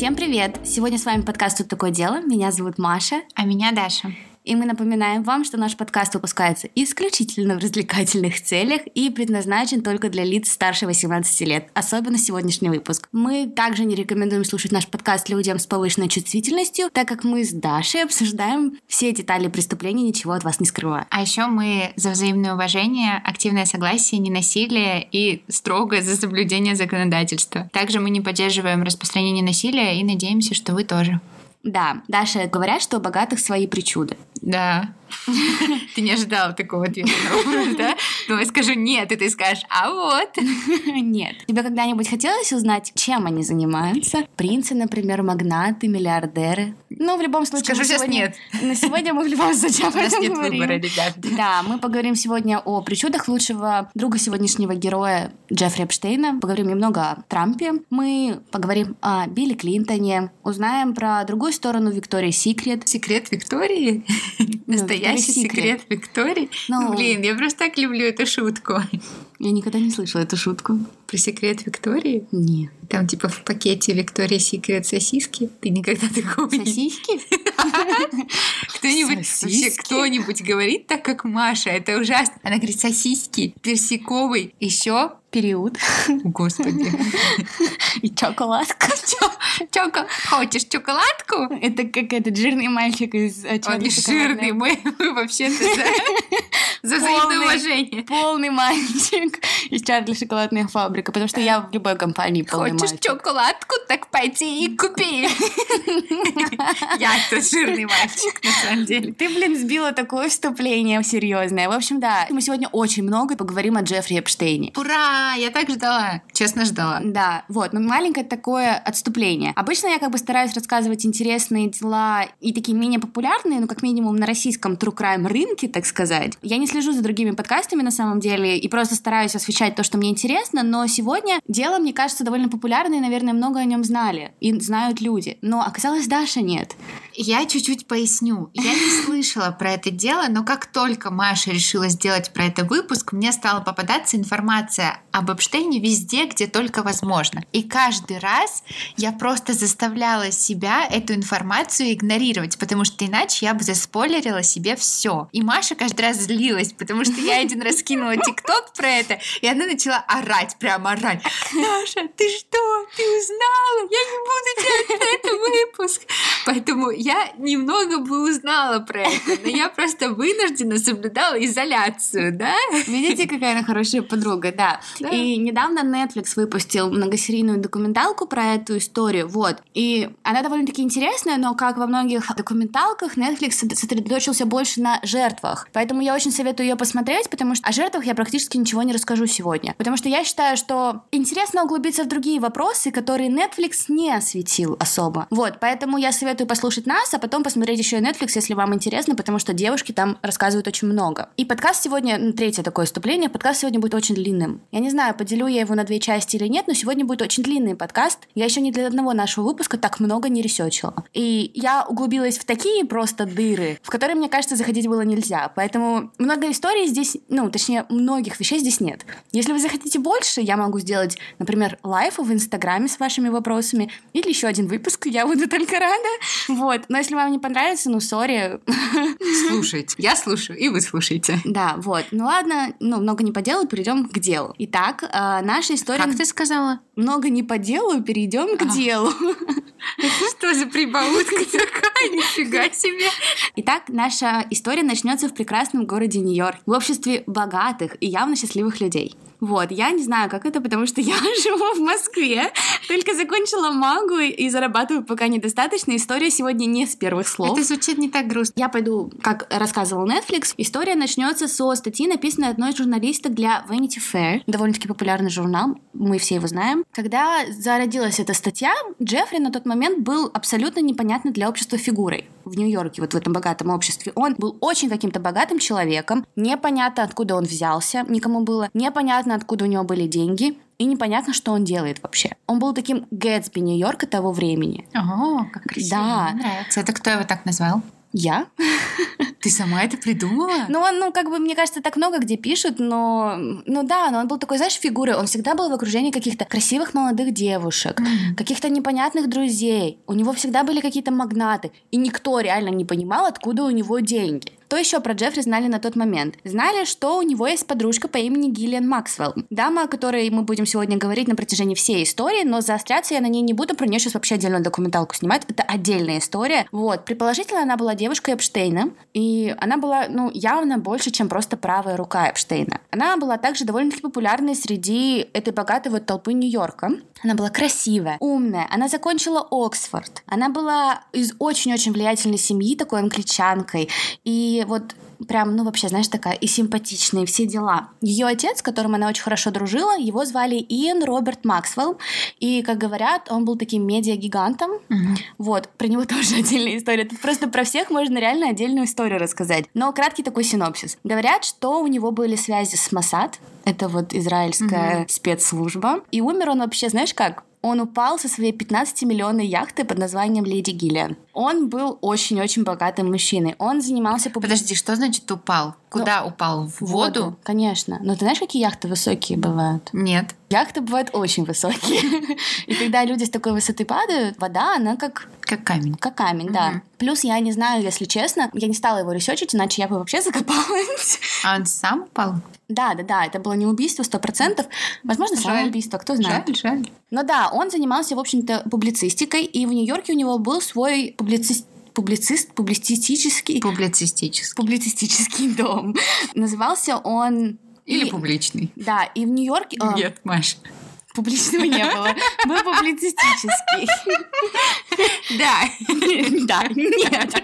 Всем привет! Сегодня с вами подкаст «Тут такое дело». Меня зовут Маша. А меня Даша. И мы напоминаем вам, что наш подкаст выпускается исключительно в развлекательных целях и предназначен только для лиц старше 18 лет, особенно сегодняшний выпуск. Мы также не рекомендуем слушать наш подкаст людям с повышенной чувствительностью, так как мы с Дашей обсуждаем все детали преступления, ничего от вас не скрывая. А еще мы за взаимное уважение, активное согласие, ненасилие и строго за соблюдение законодательства. Также мы не поддерживаем распространение насилия и надеемся, что вы тоже. Да, Даша, говорят, что у богатых свои причуды. Да. Ты не ожидала такого ответа, да? Ну, я скажу нет, и ты скажешь, а вот. Нет. Тебе когда-нибудь хотелось узнать, чем они занимаются? Принцы, например, магнаты, миллиардеры? Ну, в любом случае... Скажу сейчас нет. На сегодня мы в любом случае об этом нет говорим. выбора, ребят. Да, мы поговорим сегодня о причудах лучшего друга сегодняшнего героя Джеффри Эпштейна. Поговорим немного о Трампе. Мы поговорим о Билли Клинтоне. Узнаем про другую сторону Виктории Секрет. Секрет Виктории? Настоящий секрет Виктории? Ну, Блин, я просто так люблю эту шутку. Я никогда не слышала эту шутку. Про секрет Виктории? Нет. Там типа в пакете Виктория Секрет сосиски. Ты никогда такого не Сосиски? Кто-нибудь вообще кто-нибудь говорит так, как Маша? Это ужасно. Она говорит сосиски, персиковый, еще Период. Господи. И чоколадка. Чоко, хочешь чоколадку? Это как этот жирный мальчик из Он «Чёрной не жирный, мы вообще-то за, за взаимное уважение. Полный мальчик из Чарли шоколадная фабрика, потому что я в любой компании полный Хочешь мальчик. чоколадку, так пойди и купи. Я тот жирный мальчик, на самом деле. Ты, блин, сбила такое вступление серьезное. В общем, да, мы сегодня очень много поговорим о Джеффри Эпштейне. Ура! Я так ждала. Честно ждала. Да, вот, ну маленькое такое отступление. Обычно я как бы стараюсь рассказывать интересные дела и такие менее популярные, ну как минимум на российском true crime рынке, так сказать. Я не слежу за другими подкастами на самом деле и просто стараюсь освещать то, что мне интересно, но сегодня дело, мне кажется, довольно популярное, и, наверное, много о нем знали и знают люди. Но оказалось, Даша нет. Я чуть-чуть поясню. Я не слышала про это дело, но как только Маша решила сделать про это выпуск, мне стала попадаться информация об Эпштейне везде, где только возможно. И каждый раз я просто заставляла себя эту информацию игнорировать, потому что иначе я бы заспойлерила себе все. И Маша каждый раз злилась, потому что я один раз кинула тикток про это, и она начала орать, прямо орать. Маша, ты что? Ты узнала? Я не буду делать про это выпуск. Поэтому я немного бы узнала про это, но я просто вынуждена соблюдала изоляцию, да? Видите, какая она хорошая подруга, да. Да. И недавно Netflix выпустил многосерийную документалку про эту историю, вот. И она довольно-таки интересная, но как во многих документалках, Netflix сосредо- сосредоточился больше на жертвах. Поэтому я очень советую ее посмотреть, потому что о жертвах я практически ничего не расскажу сегодня. Потому что я считаю, что интересно углубиться в другие вопросы, которые Netflix не осветил особо. Вот, поэтому я советую послушать нас, а потом посмотреть еще и Netflix, если вам интересно, потому что девушки там рассказывают очень много. И подкаст сегодня, ну, третье такое вступление, подкаст сегодня будет очень длинным. Я не знаю, поделю я его на две части или нет, но сегодня будет очень длинный подкаст. Я еще ни для одного нашего выпуска так много не ресечила. И я углубилась в такие просто дыры, в которые, мне кажется, заходить было нельзя. Поэтому много историй здесь, ну, точнее, многих вещей здесь нет. Если вы захотите больше, я могу сделать, например, live в Инстаграме с вашими вопросами или еще один выпуск, я буду только рада. Вот. Но если вам не понравится, ну, sorry. Слушайте. Я слушаю, и вы слушаете. Да, вот. Ну ладно, ну, много не по делу, перейдем к делу. Итак, э, наша история... Как ты сказала? Много не по делу, перейдем к А. делу. Что за прибаутка такая? Нифига себе. Итак, наша история начнется в прекрасном городе Нью-Йорк, в обществе богатых и явно счастливых людей. Вот, я не знаю, как это, потому что я живу в Москве, только закончила магу и зарабатываю пока недостаточно. История сегодня не с первых слов. Это звучит не так грустно. Я пойду, как рассказывал Netflix, история начнется со статьи, написанной одной из журналисток для Vanity Fair, довольно-таки популярный журнал, мы все его знаем. Когда зародилась эта статья, Джеффри на тот момент был абсолютно непонятной для общества фигурой в Нью-Йорке, вот в этом богатом обществе. Он был очень каким-то богатым человеком, непонятно, откуда он взялся, никому было непонятно, откуда у него были деньги, и непонятно, что он делает вообще. Он был таким Гэтсби Нью-Йорка того времени. О, как красиво. Да. Мне нравится. Это кто его так назвал? Я? Ты сама это придумала? Ну, он, ну, как бы, мне кажется, так много где пишут, но... Ну да, но он был такой, знаешь, фигурой. Он всегда был в окружении каких-то красивых молодых девушек, mm. каких-то непонятных друзей. У него всегда были какие-то магнаты. И никто реально не понимал, откуда у него деньги. Что еще про Джеффри знали на тот момент? Знали, что у него есть подружка по имени Гиллиан Максвелл. Дама, о которой мы будем сегодня говорить на протяжении всей истории, но заостряться я на ней не буду, про нее сейчас вообще отдельную документалку снимать. Это отдельная история. Вот. Предположительно, она была девушкой Эпштейна, и она была, ну, явно больше, чем просто правая рука Эпштейна. Она была также довольно-таки популярной среди этой богатой вот толпы Нью-Йорка. Она была красивая, умная, она закончила Оксфорд. Она была из очень-очень влиятельной семьи, такой англичанкой. И вот прям, ну, вообще, знаешь, такая и симпатичная, и все дела. Ее отец, с которым она очень хорошо дружила, его звали Иэн Роберт Максвелл, и, как говорят, он был таким медиа-гигантом. Mm-hmm. Вот, про него тоже отдельная история. Тут просто про всех можно реально отдельную историю рассказать. Но краткий такой синопсис. Говорят, что у него были связи с Масад, это вот израильская mm-hmm. спецслужба, и умер он вообще, знаешь как? Он упал со своей 15-миллионной яхты под названием Леди Гиллиан. Он был очень-очень богатым мужчиной. Он занимался... Публи... Подожди, что значит упал? Куда ну, упал? В воду? воду? Конечно. Но ты знаешь, какие яхты высокие бывают? Нет. Яхты бывают очень высокие. И когда люди с такой высоты падают, вода, она как... Как камень. Как камень, да. Плюс я не знаю, если честно, я не стала его ресечить, иначе я бы вообще закопалась. А он сам упал? Да, да, да, это было не убийство, сто процентов. Возможно, жаль. самоубийство, кто знает. Жаль, жаль. Но да, он занимался, в общем-то, публицистикой, и в Нью-Йорке у него был свой публицист публицист, публицистический... Публицистический. Публицистический дом. Назывался он... Или и, публичный. Да, и в Нью-Йорке... Нет, Маш. Публичного не было. Был публицистический. Да. Да, нет.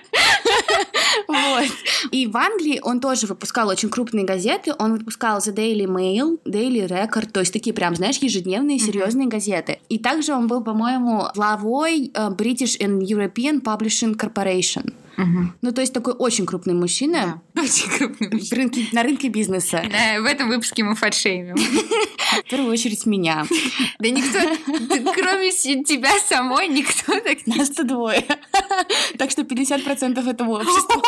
Вот. И в Англии он тоже выпускал очень крупные газеты. Он выпускал The Daily Mail, Daily Record, то есть такие прям, знаешь, ежедневные серьезные газеты. И также он был, по-моему, главой э, British and European Publishing Corporation. Угу. Ну, то есть такой очень крупный мужчина. Да, очень крупный мужчина. Рынке, на рынке бизнеса. Да, в этом выпуске мы фальшеймим. В первую очередь меня. Да никто, кроме тебя самой, никто так не... Нас-то двое. Так что 50% этого общества.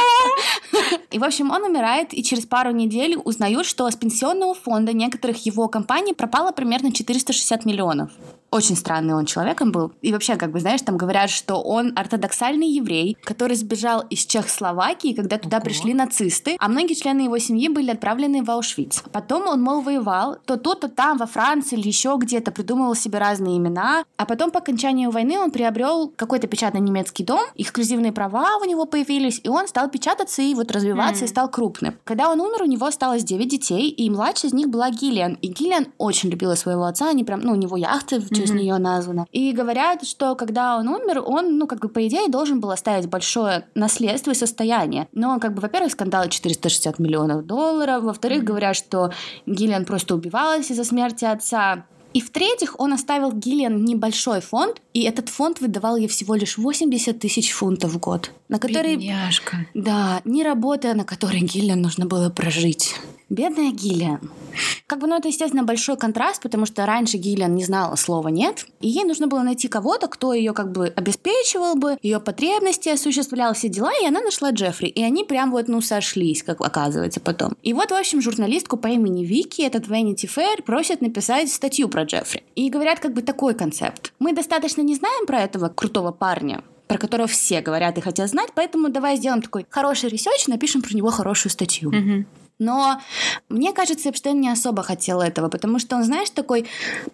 И, в общем, он умирает, и через пару недель узнают, что с пенсионного фонда некоторых его компаний пропало примерно 460 миллионов очень странный он человеком был. И вообще, как бы, знаешь, там говорят, что он ортодоксальный еврей, который сбежал из Чехословакии, когда туда Ого. пришли нацисты, а многие члены его семьи были отправлены в Аушвиц. Потом он, мол, воевал то тут, то там, во Франции или еще где-то, придумывал себе разные имена. А потом по окончанию войны он приобрел какой-то печатный немецкий дом, эксклюзивные права у него появились, и он стал печататься и вот развиваться, mm. и стал крупным. Когда он умер, у него осталось 9 детей, и младшая из них была Гиллиан. И Гиллиан очень любила своего отца, они прям, ну, у него яхты в честь mm-hmm. нее названа. И говорят, что когда он умер, он, ну, как бы, по идее, должен был оставить большое наследство и состояние. Но, как бы, во-первых, скандал 460 миллионов долларов, во-вторых, говорят, что Гиллиан просто убивалась из-за смерти отца. И в-третьих, он оставил Гиллиан небольшой фонд, и этот фонд выдавал ей всего лишь 80 тысяч фунтов в год. На который... Бедняжка. Да, не работая, на которой Гиллиан нужно было прожить. Бедная Гиллиан. Как бы, ну, это, естественно, большой контраст, потому что раньше Гиллиан не знала слова «нет», и ей нужно было найти кого-то, кто ее как бы обеспечивал бы, ее потребности осуществлял все дела, и она нашла Джеффри. И они прям вот, ну, сошлись, как оказывается потом. И вот, в общем, журналистку по имени Вики, этот Vanity Fair, просят написать статью про Джеффри. И говорят как бы такой концепт. Мы достаточно не знаем про этого крутого парня, про которого все говорят и хотят знать, поэтому давай сделаем такой хороший research, напишем про него хорошую статью. Mm-hmm. Но мне кажется, Эпштейн не особо хотел этого, потому что он, знаешь, такой...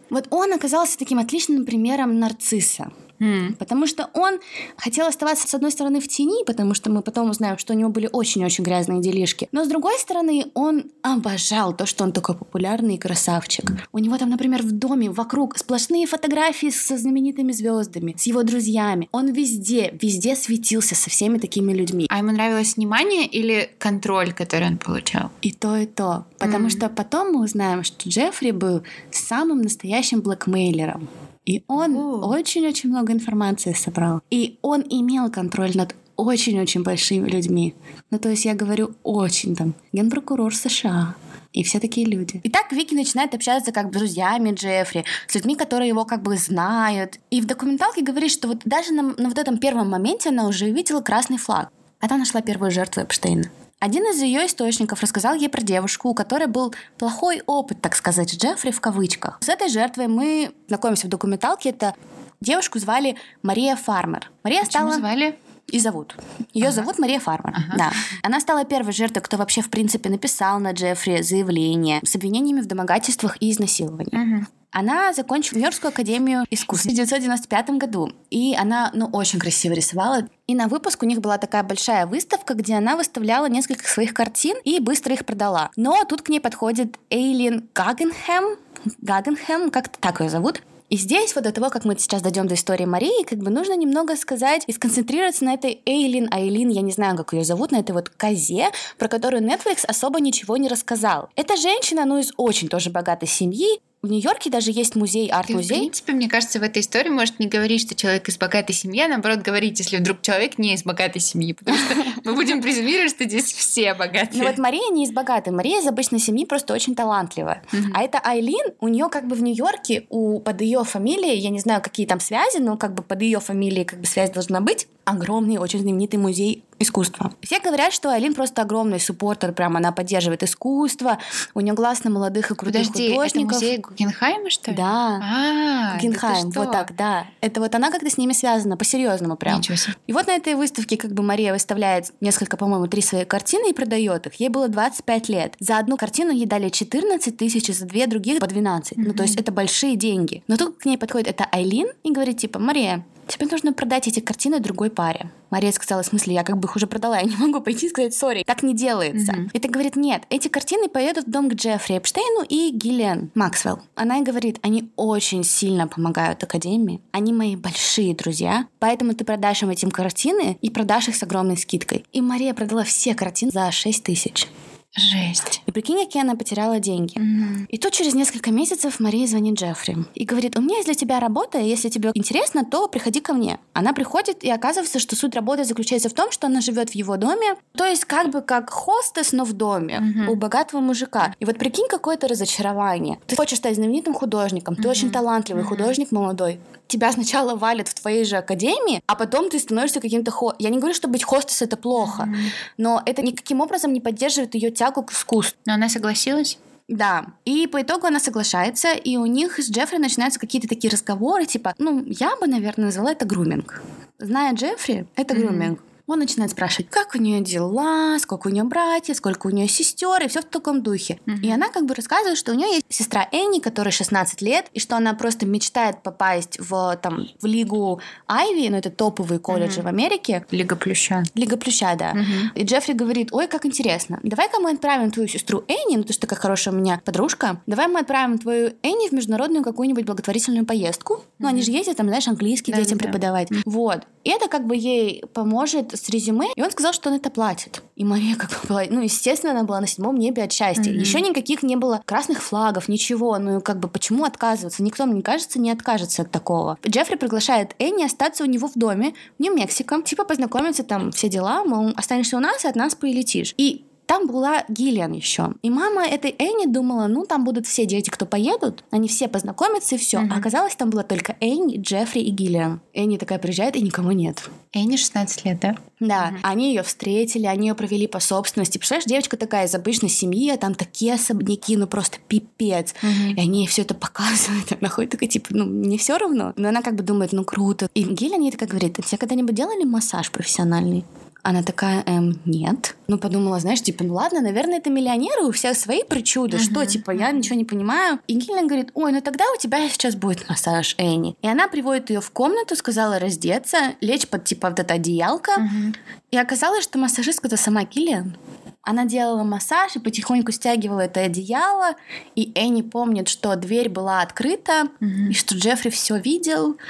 Вот он оказался таким отличным примером нарцисса. Mm. Потому что он хотел оставаться, с одной стороны, в тени, потому что мы потом узнаем, что у него были очень-очень грязные делишки. Но с другой стороны, он обожал то, что он такой популярный и красавчик. У него там, например, в доме вокруг сплошные фотографии со знаменитыми звездами, с его друзьями. Он везде, везде светился со всеми такими людьми. А ему нравилось внимание или контроль, который он получал? И то, и то. Потому mm. что потом мы узнаем, что Джеффри был самым настоящим блэкмейлером. И он очень-очень много информации собрал. И он имел контроль над очень-очень большими людьми. Ну, то есть я говорю очень там, генпрокурор США, и все такие люди. И так Вики начинает общаться как бы с друзьями Джеффри, с людьми, которые его как бы знают. И в документалке говорит, что вот даже на, на вот этом первом моменте она уже увидела красный флаг. она нашла первую жертву Эпштейна. Один из ее источников рассказал ей про девушку, у которой был плохой опыт, так сказать, Джеффри в кавычках. С этой жертвой мы знакомимся в документалке. Это девушку звали Мария Фармер. Мария Почему стала... звали? И зовут. Ее ага. зовут Мария Фармер. Ага. Да. Она стала первой жертвой, кто вообще, в принципе, написал на Джеффри заявление с обвинениями в домогательствах и изнасиловании. Ага. Она закончила Нью-Йоркскую академию искусств в 1995 году. И она, ну, очень красиво рисовала. И на выпуск у них была такая большая выставка, где она выставляла несколько своих картин и быстро их продала. Но тут к ней подходит Эйлин Гагенхэм, Гагенхэм, как-то так ее зовут. И здесь, вот до того, как мы сейчас дойдем до истории Марии, как бы нужно немного сказать и сконцентрироваться на этой Эйлин, Айлин, я не знаю, как ее зовут, на этой вот козе, про которую Netflix особо ничего не рассказал. Эта женщина, ну, из очень тоже богатой семьи, в Нью-Йорке даже есть музей, арт-музей. В принципе, мне кажется, в этой истории может не говорить, что человек из богатой семьи, а наоборот говорить, если вдруг человек не из богатой семьи, потому что мы будем презюмировать, что здесь все богатые. Ну вот Мария не из богатой, Мария из обычной семьи просто очень талантливая. А это Айлин, у нее как бы в Нью-Йорке, у, под ее фамилией, я не знаю, какие там связи, но как бы под ее фамилией как бы связь должна быть, огромный, очень знаменитый музей искусства. Все говорят, что Айлин просто огромный суппортер, прям она поддерживает искусство, у нее глаз на молодых и крутых Подожди, художников. это музей Гuggenheim, что ли? Да. А, Гuggenheim, вот так, да. Это вот она как-то с ними связана, по-серьезному прям. Ничего себе. И вот на этой выставке как бы Мария выставляет несколько, по-моему, три свои картины и продает их. Ей было 25 лет. За одну картину ей дали 14 тысяч, за две других по 12. Mm-hmm. Ну, то есть это большие деньги. Но тут к ней подходит это Айлин и говорит, типа, Мария, тебе нужно продать эти картины другой паре. Мария сказала, в смысле, я как бы их уже продала, я не могу пойти и сказать, сори, так не делается. Mm-hmm. И ты говорит, нет, эти картины поедут в дом к Джеффри Эпштейну и Гиллиан Максвелл. Она и говорит, они очень сильно помогают Академии, они мои большие друзья, поэтому ты продашь им этим картины и продашь их с огромной скидкой. И Мария продала все картины за 6 тысяч. Жесть. И прикинь, какие она потеряла деньги. Мгм. И тут через несколько месяцев Мария звонит Джеффри и говорит, у меня есть для тебя работа, и если тебе интересно, то приходи ко мне. Она приходит, и оказывается, что суть работы заключается в том, что она живет в его доме, то есть как бы как хостес, но в доме Мгм. у богатого мужика. И вот прикинь, какое-то разочарование. Ты хочешь стать знаменитым художником, ты очень талантливый художник молодой. Тебя сначала валят в твоей же академии, а потом ты становишься каким-то хо... Я не говорю, что быть хостес это плохо, но это никаким образом не поддерживает ее тягу к искусству. Но она согласилась? Да. И по итогу она соглашается, и у них с Джеффри начинаются какие-то такие разговоры, типа, ну, я бы, наверное, назвала это груминг. Зная Джеффри, это Мгм. груминг. Он начинает спрашивать, как у нее дела, сколько у нее братьев, сколько у нее сестер, и все в таком духе. Мгм. И она как бы рассказывает, что у нее есть сестра Энни, которой 16 лет, и что она просто мечтает попасть в, там, в лигу Айви, ну это топовые колледжи Мгм. в Америке. Лига Плюща. Лига Плюща, да. Мгм. И Джеффри говорит, ой, как интересно, давай-ка мы отправим твою сестру Энни, ну ты же такая хорошая у меня подружка, давай мы отправим твою Энни в международную какую-нибудь благотворительную поездку. Ну, они же ездят там, знаешь, английский Да, детям да, да. преподавать. Вот. И это как бы ей поможет с резюме, и он сказал, что он это платит. И Мария как бы была, ну, естественно, она была на седьмом небе от счастья. Мгм. Еще никаких не было красных флагов, ничего. Ну, как бы почему отказываться? Никто, мне кажется, не откажется от такого. Джеффри приглашает Энни остаться у него в доме в Нью-Мексико, типа познакомиться там, все дела, мол, останешься у нас и от нас полетишь. И там была Гиллиан еще. И мама этой Энни думала, ну, там будут все дети, кто поедут, они все познакомятся и все. Мгм. А оказалось, там была только Энни, Джеффри и Гиллиан. Энни такая приезжает, и никого нет. Энни 16 лет, да? Да, они ее встретили, они ее провели по собственности. Представляешь, девочка такая из обычной семьи, а там такие особняки, ну просто пипец. И они ей все это показывают. Она ходит такая, типа, ну, не все равно. Но она как бы думает, ну, круто. И Гиллиан ей такая говорит, а тебе когда-нибудь делали массаж профессиональный? Она такая, эм, нет. Ну, подумала, знаешь, типа, ну ладно, наверное, это миллионеры, у всех свои причуды. Что, Мгм, типа, я ничего не понимаю. И Гиллиан говорит, ой, ну тогда у тебя сейчас будет массаж, Энни. И она приводит ее в комнату, сказала раздеться, лечь под, типа, вот это одеялко. Мгм. И оказалось, что массажистка это сама Гиллиан. Она делала массаж и потихоньку стягивала это одеяло. И Энни помнит, что дверь была открыта, Мгм. и что Джеффри все видел.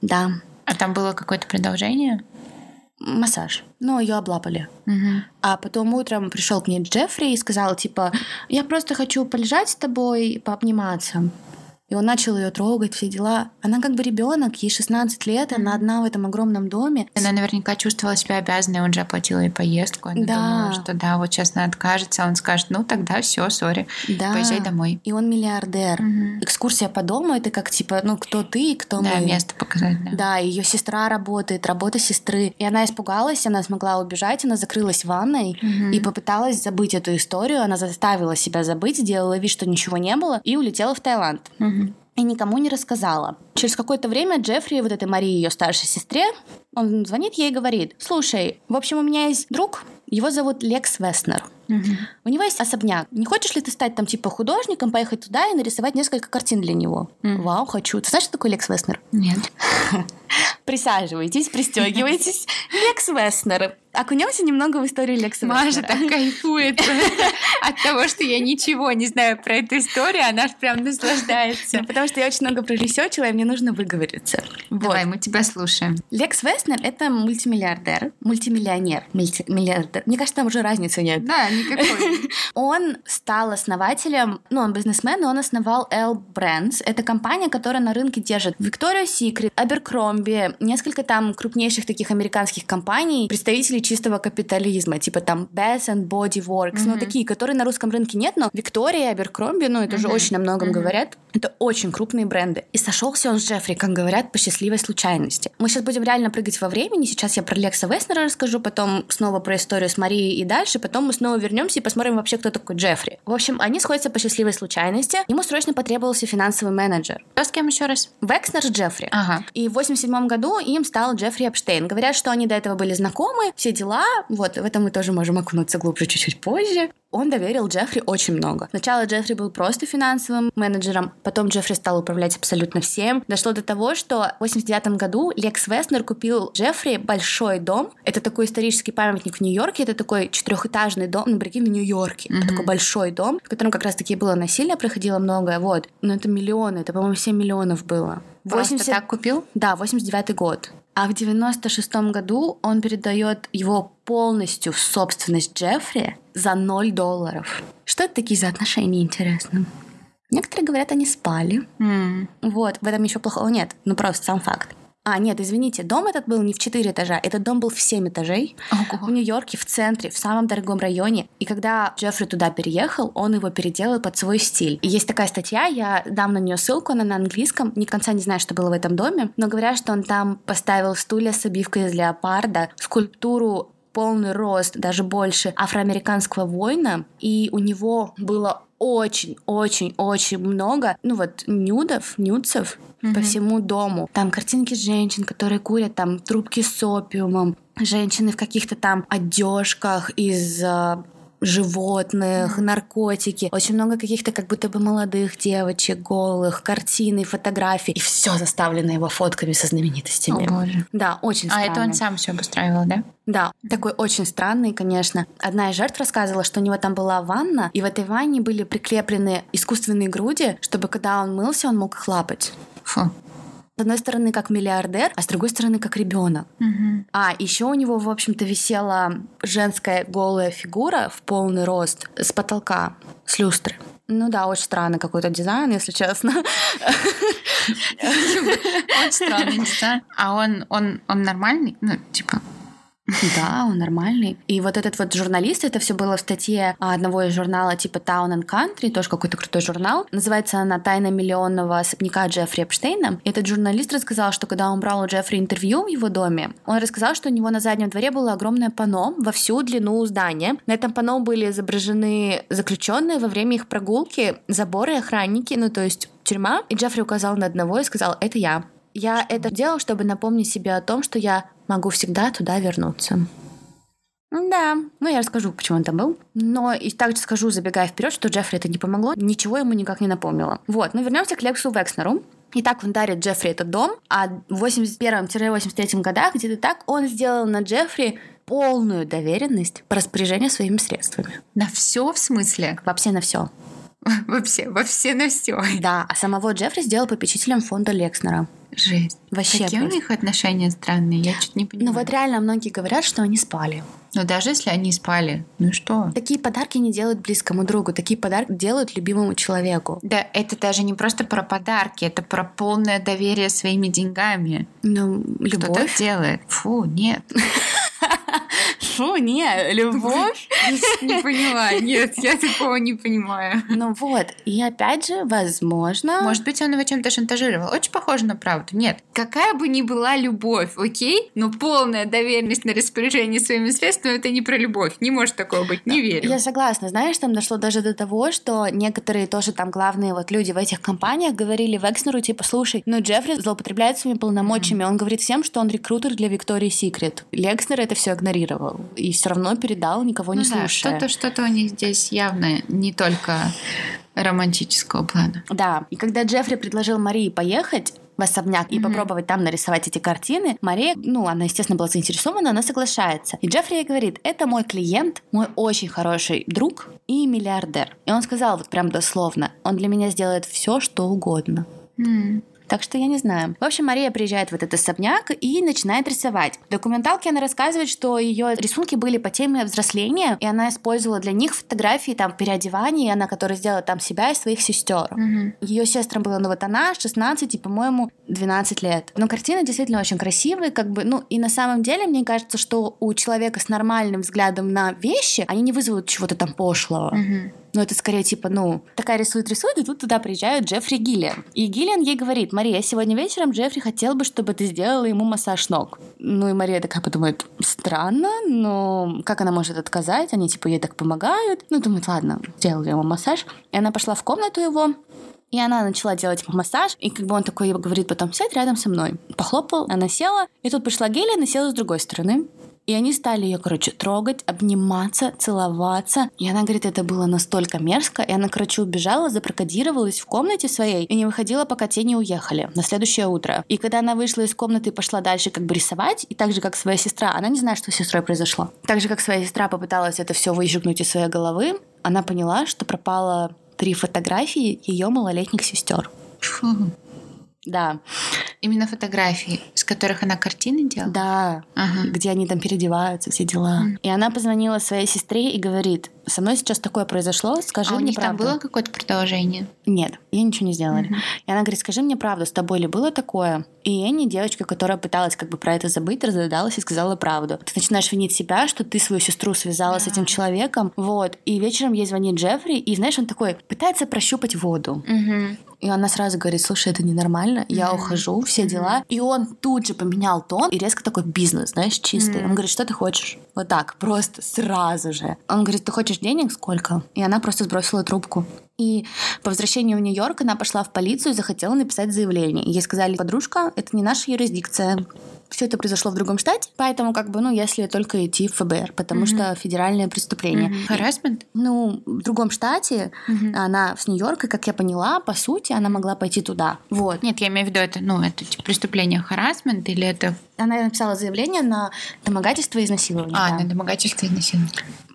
Да, А там было какое-то продолжение? Массаж. Но ее облапали. Мгм. А потом утром пришел к ней Джеффри и сказал, типа, я просто хочу полежать с тобой, пообниматься. И он начал ее трогать, все дела. Она как бы ребенок, ей 16 лет, она одна в этом огромном доме. Она наверняка чувствовала себя обязанной, он же оплатил ей поездку. Она Да. думала, что да, вот сейчас она откажется, он скажет, ну тогда все, сори, Да. поезжай домой. И он миллиардер. Экскурсия по дому это как типа, ну кто ты и кто Да, мы. место показать, да. Да, ее сестра работает, работа сестры. И она испугалась, она смогла убежать, она закрылась в ванной и попыталась забыть эту историю. Она заставила себя забыть, сделала вид, что ничего не было, и улетела в Таиланд. Мгм. И никому не рассказала. Через какое-то время Джеффри, вот этой Марии, ее старшей сестре, он звонит ей и говорит, слушай, в общем, у меня есть друг, его зовут Лекс Веснер. Мгм. У него есть особняк. Не хочешь ли ты стать там типа художником, поехать туда и нарисовать несколько картин для него? Мгм. Вау, хочу. Ты знаешь, что такое Лекс Веснер? Нет. Присаживайтесь, пристегивайтесь. Лекс Веснер. Окунемся немного в историю Лекса Маша Веснера. так кайфует от того, что я ничего не знаю про эту историю, она ж прям наслаждается. Ну, Потому что я очень много проресечила, и мне нужно выговориться. Давай, мы тебя слушаем. Лекс Веснер — это мультимиллиардер, мультимиллионер, мультимиллиардер. Мне кажется, там уже разницы нет. Да, никакой. Он стал основателем, ну, он бизнесмен, но он основал L Brands. Это компания, которая на рынке держит Victoria's Secret, Abercrombie, несколько там крупнейших таких американских компаний, представителей чистого капитализма, типа там Bath and Body Works, ну, Мгм. такие, которые на русском рынке нет, но Victoria, Abercrombie, ну, это же Мгм. очень о многом Мгм. говорят. Это очень крупные бренды. И сошелся он с Джеффри, как говорят, по счастливой случайности. Мы сейчас будем реально прыгать во времени. Сейчас я про Лекса Веснера расскажу, потом снова про историю с Марией и дальше, потом мы снова вернемся и посмотрим вообще, кто такой Джеффри. В общем, они сходятся по счастливой случайности. Ему срочно потребовался финансовый менеджер. Кто с кем еще раз? Векснер с Джеффри. Ага. И в 87 году им стал Джеффри Эпштейн. Говорят, что они до этого были знакомы, все дела. Вот, в этом мы тоже можем окунуться глубже чуть-чуть позже. Он доверил Джеффри очень много. Сначала Джеффри был просто финансовым менеджером, потом Джеффри стал управлять абсолютно всем. Дошло до того, что в 89 году Лекс Веснер купил Джеффри большой дом. Это такой исторический памятник в Нью-Йорке. Это такой четырехэтажный дом, ну, прикинь, в Нью-Йорке. Мгм. Такой большой дом, в котором как раз-таки было насилие, проходило многое. Вот. Но это миллионы, это, по-моему, 7 миллионов было. Просто 80 так купил? да, 89 год. А в 96 году он передает его полностью в собственность Джеффри за 0 долларов. Что это такие за отношения, интересно? Некоторые говорят, они спали. М. Вот, в этом ничего плохого нет. Ну, просто сам факт. А, нет, извините, дом этот был не в 4 этажа, этот дом был в 7 этажей. В Ого. Нью-Йорке, в центре, в самом дорогом районе. И когда Джеффри туда переехал, он его переделал под свой стиль. И есть такая статья, я дам на нее ссылку, она на английском. Ни конца не знаю, что было в этом доме. Но говорят, что он там поставил стулья с обивкой из леопарда, скульптуру полный рост, даже больше афроамериканского воина. И у него было очень-очень-очень много, ну вот, нюдов, нюцев по Мгм. всему дому. Там картинки женщин, которые курят там трубки с опиумом, женщины в каких-то там одежках из а, животных, наркотики, очень много каких-то как будто бы молодых девочек, голых, картины, фотографий. И все заставлено его фотками со О знаменитостями. боже. Да, очень А странно. это он сам все обустраивал, да? Да, такой очень странный, конечно. Одна из жертв рассказывала, что у него там была ванна, и в этой ванне были прикреплены искусственные груди, чтобы когда он мылся, он мог их лапать. Фу. С одной стороны, как миллиардер, а с другой стороны, как ребенок. Мгм. А, еще у него, в общем-то, висела женская голая фигура в полный рост с потолка, с люстры. Ну да, очень странный какой-то дизайн, если честно. Очень странный дизайн. А он, он, он нормальный? Ну, типа... Да, он нормальный. И вот этот вот журналист, это все было в статье одного из журнала типа Town and Country, тоже какой-то крутой журнал. Называется она «Тайна миллионного особняка Джеффри Эпштейна». И этот журналист рассказал, что когда он брал у Джеффри интервью в его доме, он рассказал, что у него на заднем дворе было огромное панно во всю длину здания. На этом панно были изображены заключенные во время их прогулки, заборы, охранники, ну то есть тюрьма. И Джеффри указал на одного и сказал «Это я». Я это делал, чтобы напомнить себе о том, что я могу всегда туда вернуться. Да, ну я расскажу, почему он там был. Но и также скажу, забегая вперед, что Джеффри это не помогло, ничего ему никак не напомнило. Вот, но вернемся к Лексу Векснеру. Итак, он дарит Джеффри этот дом, а в 81-83 годах, где-то так, он сделал на Джеффри полную доверенность по распоряжению своими средствами. На все в смысле? Вообще на все. Вообще, во все на все. Да, а самого Джеффри сделал попечителем фонда Лекснера. Жесть. Вообще Какие у просто. них отношения странные, я чуть не понимаю. Ну вот реально многие говорят, что они спали. Но даже если они спали, ну и что? Такие подарки не делают близкому другу, такие подарки делают любимому человеку. Да, это даже не просто про подарки, это про полное доверие своими деньгами. Ну, Кто так любовь. делает? Фу, нет. Фу, не, любовь. Не поняла. Нет, я такого не понимаю. Ну вот, и опять же, возможно... Может быть, он его чем-то шантажировал. Очень похоже на правду. Нет. Какая бы ни была любовь, окей? Но полная доверенность на распоряжение своими средствами это не про любовь. Не может такого быть. Не верю. Я согласна. Знаешь, там дошло даже до того, что некоторые тоже там главные вот люди в этих компаниях говорили Векснеру, типа, слушай, ну Джеффри злоупотребляет своими полномочиями. Он говорит всем, что он рекрутер для Виктории Секрет. Лекснер это все игнорировал. И все равно передал, никого не Ну да, слушая. что-то, что-то у них здесь явно не только романтического плана. Да. И когда Джеффри предложил Марии поехать в особняк и Мгм. попробовать там нарисовать эти картины, Мария, ну, она, естественно, была заинтересована, она соглашается. И Джеффри ей говорит, это мой клиент, мой очень хороший друг и миллиардер. И он сказал вот прям дословно, он для меня сделает все, что угодно. М. Так что я не знаю. В общем, Мария приезжает в этот особняк и начинает рисовать. В документалке она рассказывает, что ее рисунки были по теме взросления, и она использовала для них фотографии там переодевания, она, которая сделала там себя и своих сестер. Мгм. Ее сестрам было, ну вот она 16 и, по-моему, 12 лет. Но картины действительно очень красивые, как бы, ну и на самом деле мне кажется, что у человека с нормальным взглядом на вещи, они не вызовут чего-то там пошлого. Мгм. Но это скорее типа, ну, такая рисует, рисует, и тут туда приезжает Джеффри Гиллиан. И Гиллиан ей говорит, Мария, сегодня вечером Джеффри хотел бы, чтобы ты сделала ему массаж ног. Ну и Мария такая подумает, странно, но как она может отказать? Они типа ей так помогают. Ну, думает, ладно, сделаю ему массаж. И она пошла в комнату его, и она начала делать ему массаж, и как бы он такой говорит потом, сядь рядом со мной. Похлопал, она села, и тут пришла Гиллиан и села с другой стороны. И они стали ее, короче, трогать, обниматься, целоваться. И она говорит, это было настолько мерзко. И она, короче, убежала, запрокодировалась в комнате своей и не выходила, пока те не уехали на следующее утро. И когда она вышла из комнаты и пошла дальше как бы рисовать, и так же, как своя сестра, она не знает, что с сестрой произошло. Так же, как своя сестра попыталась это все выжигнуть из своей головы, она поняла, что пропало три фотографии ее малолетних сестер. Да, Именно фотографии, с которых она картины делала? да, Ага. где они там переодеваются, все дела. Мгм. И она позвонила своей сестре и говорит, со мной сейчас такое произошло, скажи А у мне них там было какое-то продолжение? Нет, я ничего не сделали. Мгм. И она говорит, скажи мне правду, с тобой ли было такое? И Энни, девочка, которая пыталась как бы про это забыть, разрыдалась и сказала правду. Ты начинаешь винить себя, что ты свою сестру связала с Да. этим человеком, вот. И вечером ей звонит Джеффри, и знаешь, он такой пытается прощупать воду. Угу. И она сразу говорит, слушай, это ненормально, я Мгм. ухожу, все дела. И он тут же поменял тон и резко такой бизнес, знаешь, чистый. Мгм. Он говорит, что ты хочешь? Вот так, просто сразу же. Он говорит, ты хочешь денег? Сколько? И она просто сбросила трубку. И по возвращению в Нью-Йорк она пошла в полицию и захотела написать заявление. Ей сказали, подружка, это не наша юрисдикция. Все это произошло в другом штате, поэтому как бы, ну, если только идти в ФБР, потому Мгм. что федеральное преступление. Харасмент? Ну, в другом штате Мгм. она с Нью-Йорка, как я поняла, по сути, она могла пойти туда. Вот. Нет, я имею в виду, это, ну, это типа преступление харасмент или это... Она написала заявление на домогательство и изнасилование. А, да. на домогательство и насилие.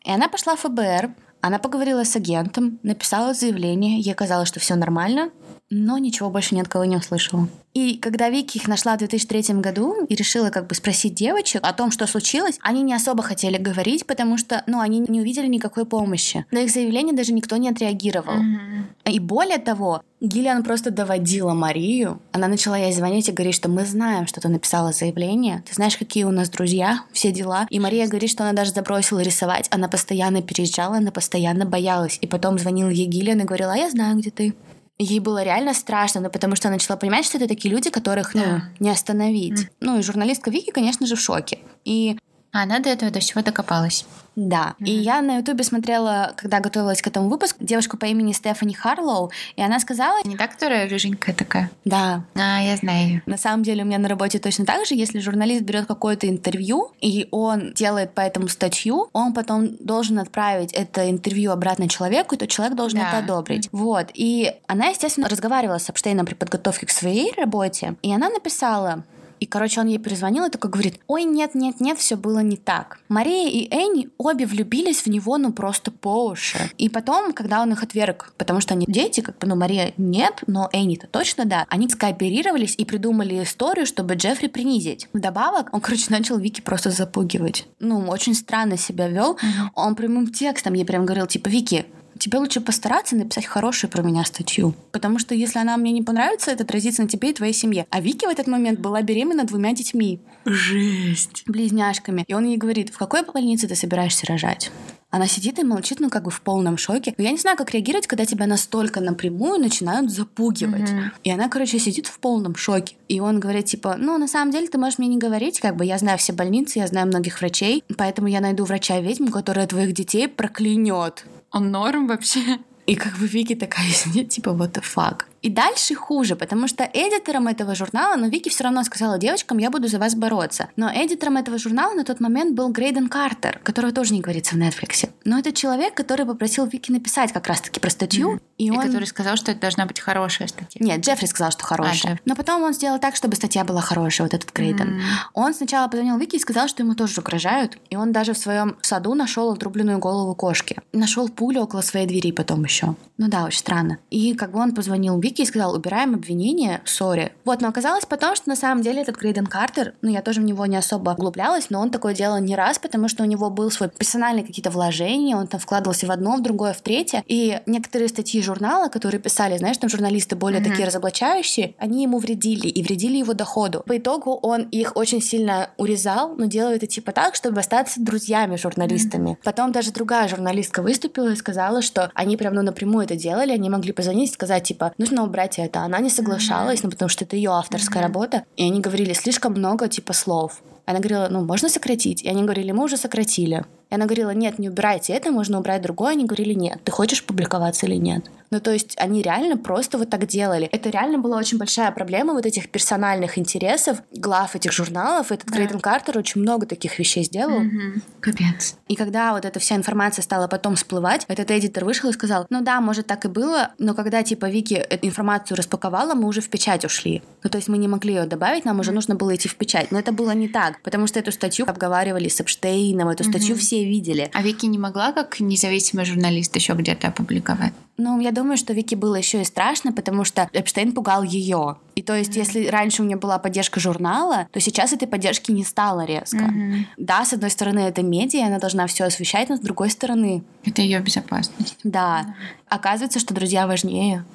И она пошла в ФБР, она поговорила с агентом, написала заявление, ей казалось, что все нормально, но ничего больше ни от кого не услышала. И когда Вики их нашла в 2003 году и решила как бы спросить девочек о том, что случилось, они не особо хотели говорить, потому что, ну, они не увидели никакой помощи. На их заявление даже никто не отреагировал. Мгм. И более того, Гиллиан просто доводила Марию. Она начала ей звонить и говорить, что мы знаем, что ты написала заявление. Ты знаешь, какие у нас друзья, все дела. И Мария говорит, что она даже забросила рисовать. Она постоянно переезжала, она постоянно боялась. И потом звонила ей Гиллиан и говорила, а я знаю, где ты. Ей было реально страшно, ну, потому что она начала понимать, что это такие люди, которых ну, Да. не остановить. Мгм. Ну и журналистка Вики, конечно же, в шоке. И А она до этого до всего докопалась. да, и я на ютубе смотрела, когда готовилась к этому выпуску, девушку по имени Стефани Харлоу, и она сказала, Не та, которая рыженькая такая? да, А, я знаю ее. На самом деле у меня на работе точно так же, если журналист берет какое-то интервью, и он делает по этому статью, он потом должен отправить это интервью обратно человеку, и тот человек должен Да. это одобрить. Вот. И она, естественно, разговаривала с Эпштейном при подготовке к своей работе, и она написала И, короче, он ей перезвонил и такой говорит, ой, нет, нет, нет, все было не так. Мария и Энни обе влюбились в него, ну, просто по уши. И потом, когда он их отверг, потому что они дети, как бы, ну, Мария нет, но Энни-то точно да, они скооперировались и придумали историю, чтобы Джеффри принизить. Вдобавок, он, короче, начал Вики просто запугивать. Ну, очень странно себя вел. Он прямым текстом ей прям говорил, типа, Вики, тебе лучше постараться написать хорошую про меня статью. Потому что если она мне не понравится, это отразится на тебе и твоей семье. А Вики в этот момент была беременна двумя детьми. Жесть. Близняшками. И он ей говорит, в какой больнице ты собираешься рожать? Она сидит и молчит, ну, как бы в полном шоке. Но я не знаю, как реагировать, когда тебя настолько напрямую начинают запугивать. Mm-hmm. И она, короче, сидит в полном шоке. И он говорит, типа, ну, на самом деле, ты можешь мне не говорить, как бы я знаю все больницы, я знаю многих врачей, поэтому я найду врача-ведьму, которая твоих детей проклянет. Он норм вообще? И как бы Вики такая типа, what the fuck. И дальше хуже, потому что эдитором этого журнала, но Вики все равно сказала девочкам, я буду за вас бороться. Но эдитором этого журнала на тот момент был Грейден Картер, которого тоже не говорится в Netflix. Но это человек, который попросил Вики написать как раз-таки про статью. Mm-hmm. И, и он... который сказал, что это должна быть хорошая статья. Нет, Джеффри сказал, что хорошая. А, Но потом он сделал так, чтобы статья была хорошая, вот этот Грейден. Mm-hmm. Он сначала позвонил Вики и сказал, что ему тоже угрожают. И он даже в своем саду нашел отрубленную голову кошки. Нашел пулю около своей двери потом еще. Ну да, очень странно. И как бы он позвонил Вики и сказал, убираем обвинение, сори. Вот, но оказалось потом, что на самом деле этот Грейден Картер, ну я тоже в него не особо углублялась, но он такое делал не раз, потому что у него был свой персональный какие-то вложения, он там вкладывался в одно, в другое, в третье. И некоторые статьи журнала, которые писали, знаешь, там журналисты более mm-hmm. такие разоблачающие, они ему вредили и вредили его доходу. По итогу он их очень сильно урезал, но делал это типа так, чтобы остаться друзьями журналистами. Mm-hmm. Потом даже другая журналистка выступила и сказала, что они прям ну напрямую это делали, они могли позвонить и сказать типа нужно убрать это. Она не соглашалась, mm-hmm. ну потому что это ее авторская mm-hmm. работа, и они говорили слишком много типа слов. Она говорила, ну, можно сократить? И они говорили, мы уже сократили. И она говорила, нет, не убирайте это, можно убрать другое. Они говорили, нет, ты хочешь публиковаться или нет? Ну, то есть они реально просто вот так делали. Это реально была очень большая проблема вот этих персональных интересов глав этих журналов. Этот да. Грейден Картер очень много таких вещей сделал. Угу. Капец. И когда вот эта вся информация стала потом всплывать, этот эдитор вышел и сказал, ну да, может так и было, но когда типа Вики эту информацию распаковала, мы уже в печать ушли. Ну, то есть мы не могли ее добавить, нам уже нужно было идти в печать. Но это было не так, потому что эту статью обговаривали с Эпштейном, эту статью угу. Все видели. А Вики не могла как независимый журналист еще где-то опубликовать? Ну, я думаю, что Вики было еще и страшно, потому что Эпштейн пугал ее. И то есть, mm-hmm. если раньше у меня была поддержка журнала, то сейчас этой поддержки не стало резко. Mm-hmm. Да, с одной стороны, это медиа, она должна все освещать, но с другой стороны... Это ее безопасность. Да. Mm-hmm. Оказывается, что друзья важнее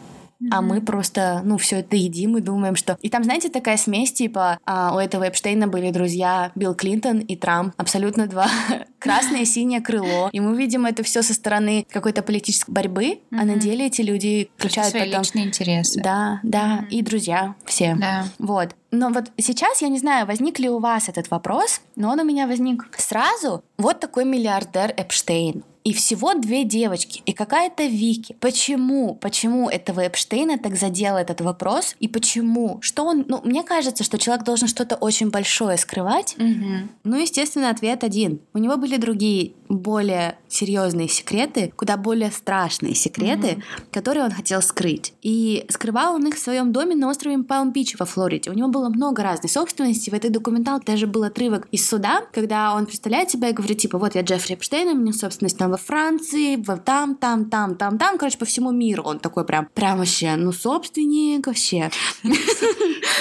а мы просто, ну, все это едим и думаем, что... И там, знаете, такая смесь, типа, а, у этого Эпштейна были друзья Билл Клинтон и Трамп, абсолютно два красное и синее крыло. И мы видим это все со стороны какой-то политической борьбы, mm-hmm. а на деле эти люди включают Свои потом... личные интересы. Да, да, mm-hmm. и друзья все. Да. Вот. Но вот сейчас я не знаю, возник ли у вас этот вопрос, но он у меня возник сразу. Вот такой миллиардер Эпштейн и всего две девочки, и какая-то Вики. Почему? Почему этого Эпштейна так задел этот вопрос? И почему? Что он... Ну, мне кажется, что человек должен что-то очень большое скрывать. Угу. Ну, естественно, ответ один. У него были другие более серьезные секреты, куда более страшные секреты, mm-hmm. которые он хотел скрыть. И скрывал он их в своем доме на острове Палм-Бич во Флориде. У него было много разной собственности. В этой документалке даже был отрывок из суда, когда он представляет себя и говорит, типа, вот я Джеффри Эпштейн, у меня собственность там во Франции, в там, там, там, там, там, короче, по всему миру. Он такой прям, прям вообще, ну, собственник вообще.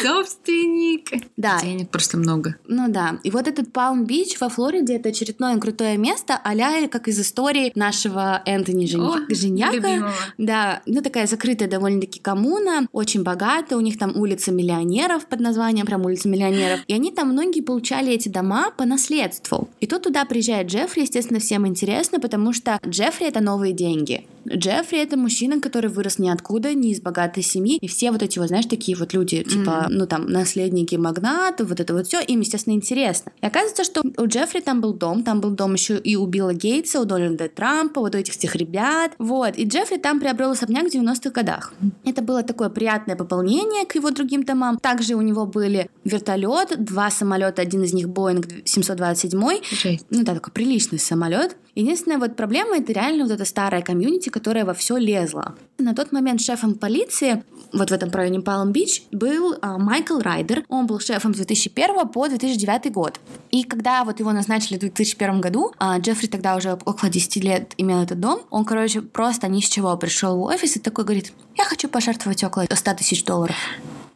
Собственник. Да. Денег просто много. Ну да. И вот этот Палм-Бич во Флориде, это очередное крутое место, а как из истории нашего Энтони Женя... О, Женяка. Да, ну такая закрытая довольно-таки коммуна, очень богатая, у них там улица миллионеров под названием прям улица миллионеров. И они там многие получали эти дома по наследству. И тут туда приезжает Джеффри, естественно, всем интересно, потому что Джеффри — это новые деньги. Джеффри — это мужчина, который вырос ниоткуда, не из богатой семьи, и все вот эти вот, знаешь, такие вот люди, типа, mm-hmm. ну там, наследники магнатов, вот это вот все, им, естественно, интересно. И оказывается, что у Джеффри там был дом, там был дом еще и у Билла Гейтса, у Дональда Трампа, вот у этих всех ребят, вот, и Джеффри там приобрел особняк в 90-х годах. Это было такое приятное пополнение к его другим домам. Также у него были вертолет, два самолета, один из них Боинг 727, Жесть. ну да, такой приличный самолет, Единственная вот проблема — это реально вот эта старая комьюнити, которая во все лезла. На тот момент шефом полиции вот в этом районе Палм-Бич, был а, Майкл Райдер. Он был шефом с 2001 по 2009 год. И когда вот его назначили в 2001 году, а, Джеффри тогда уже около 10 лет имел этот дом, он, короче, просто ни с чего пришел в офис и такой говорит, я хочу пожертвовать около 100 тысяч долларов.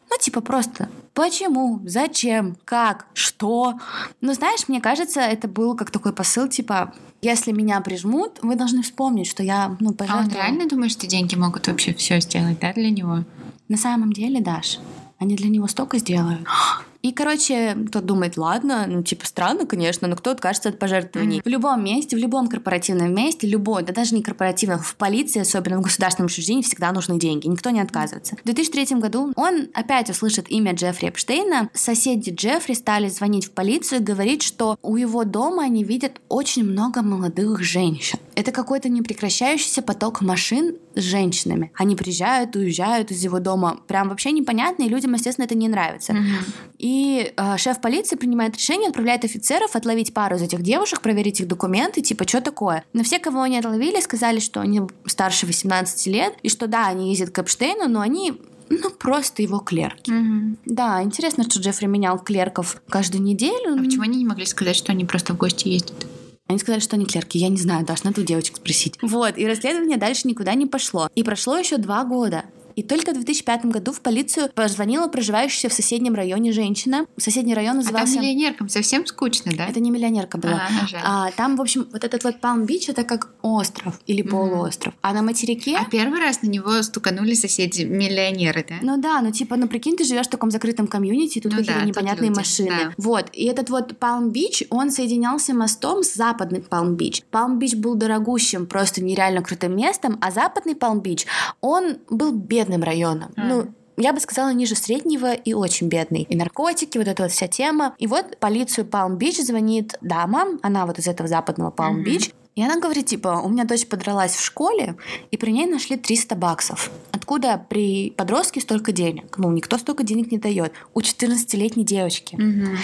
Ну, типа просто почему, зачем, как, что. Ну, знаешь, мне кажется, это был как такой посыл, типа, если меня прижмут, вы должны вспомнить, что я, ну, пожертвовала. А он реально думает, что деньги могут вообще все сделать, да, для него? На самом деле, Даш, они для него столько сделают. И, короче, тот думает, ладно, ну, типа, странно, конечно, но кто откажется от пожертвований? Mm-hmm. В любом месте, в любом корпоративном месте, любой, да даже не корпоративном, в полиции, особенно в государственном учреждении, всегда нужны деньги. Никто не отказывается. В 2003 году он опять услышит имя Джеффри Эпштейна. Соседи Джеффри стали звонить в полицию и говорить, что у его дома они видят очень много молодых женщин. Это какой-то непрекращающийся поток машин с женщинами. Они приезжают, уезжают из его дома. Прям вообще непонятно, и людям, естественно, это не нравится. Mm-hmm. И э, шеф полиции принимает решение, отправляет офицеров отловить пару из этих девушек, проверить их документы, типа, что такое. Но все, кого они отловили, сказали, что они старше 18 лет, и что да, они ездят к Эпштейну, но они ну, просто его клерки. Угу. Да, интересно, что Джеффри менял клерков каждую неделю. А почему они не могли сказать, что они просто в гости ездят? Они сказали, что они клерки. Я не знаю, Даш, надо у девочек спросить. Вот, и расследование дальше никуда не пошло. И прошло еще два года. И только в 2005 году в полицию позвонила проживающая в соседнем районе женщина. Соседний район назывался... А там миллионеркам совсем скучно, да? Это не миллионерка была. А, а там, в общем, вот этот вот Палм-Бич, это как остров или полуостров. Mm-hmm. А на материке... А первый раз на него стуканули соседи миллионеры, да? Ну да, ну типа, ну прикинь, ты живешь в таком закрытом комьюнити, тут ну, какие-то да, непонятные люди, машины. Да. Вот, и этот вот Палм-Бич, он соединялся мостом с западным Палм-Бич. Палм-Бич был дорогущим, просто нереально крутым местом, а западный Палм-Бич, он был бедным бедным районом. Mm. Ну, я бы сказала, ниже среднего и очень бедный. И наркотики, вот эта вот вся тема. И вот полицию Палм-Бич звонит дама, она вот из этого западного Палм-Бич, mm-hmm. И она говорит, типа, у меня дочь подралась в школе, и при ней нашли 300 баксов. Откуда при подростке столько денег? Ну, никто столько денег не дает. У 14-летней девочки. Mm-hmm.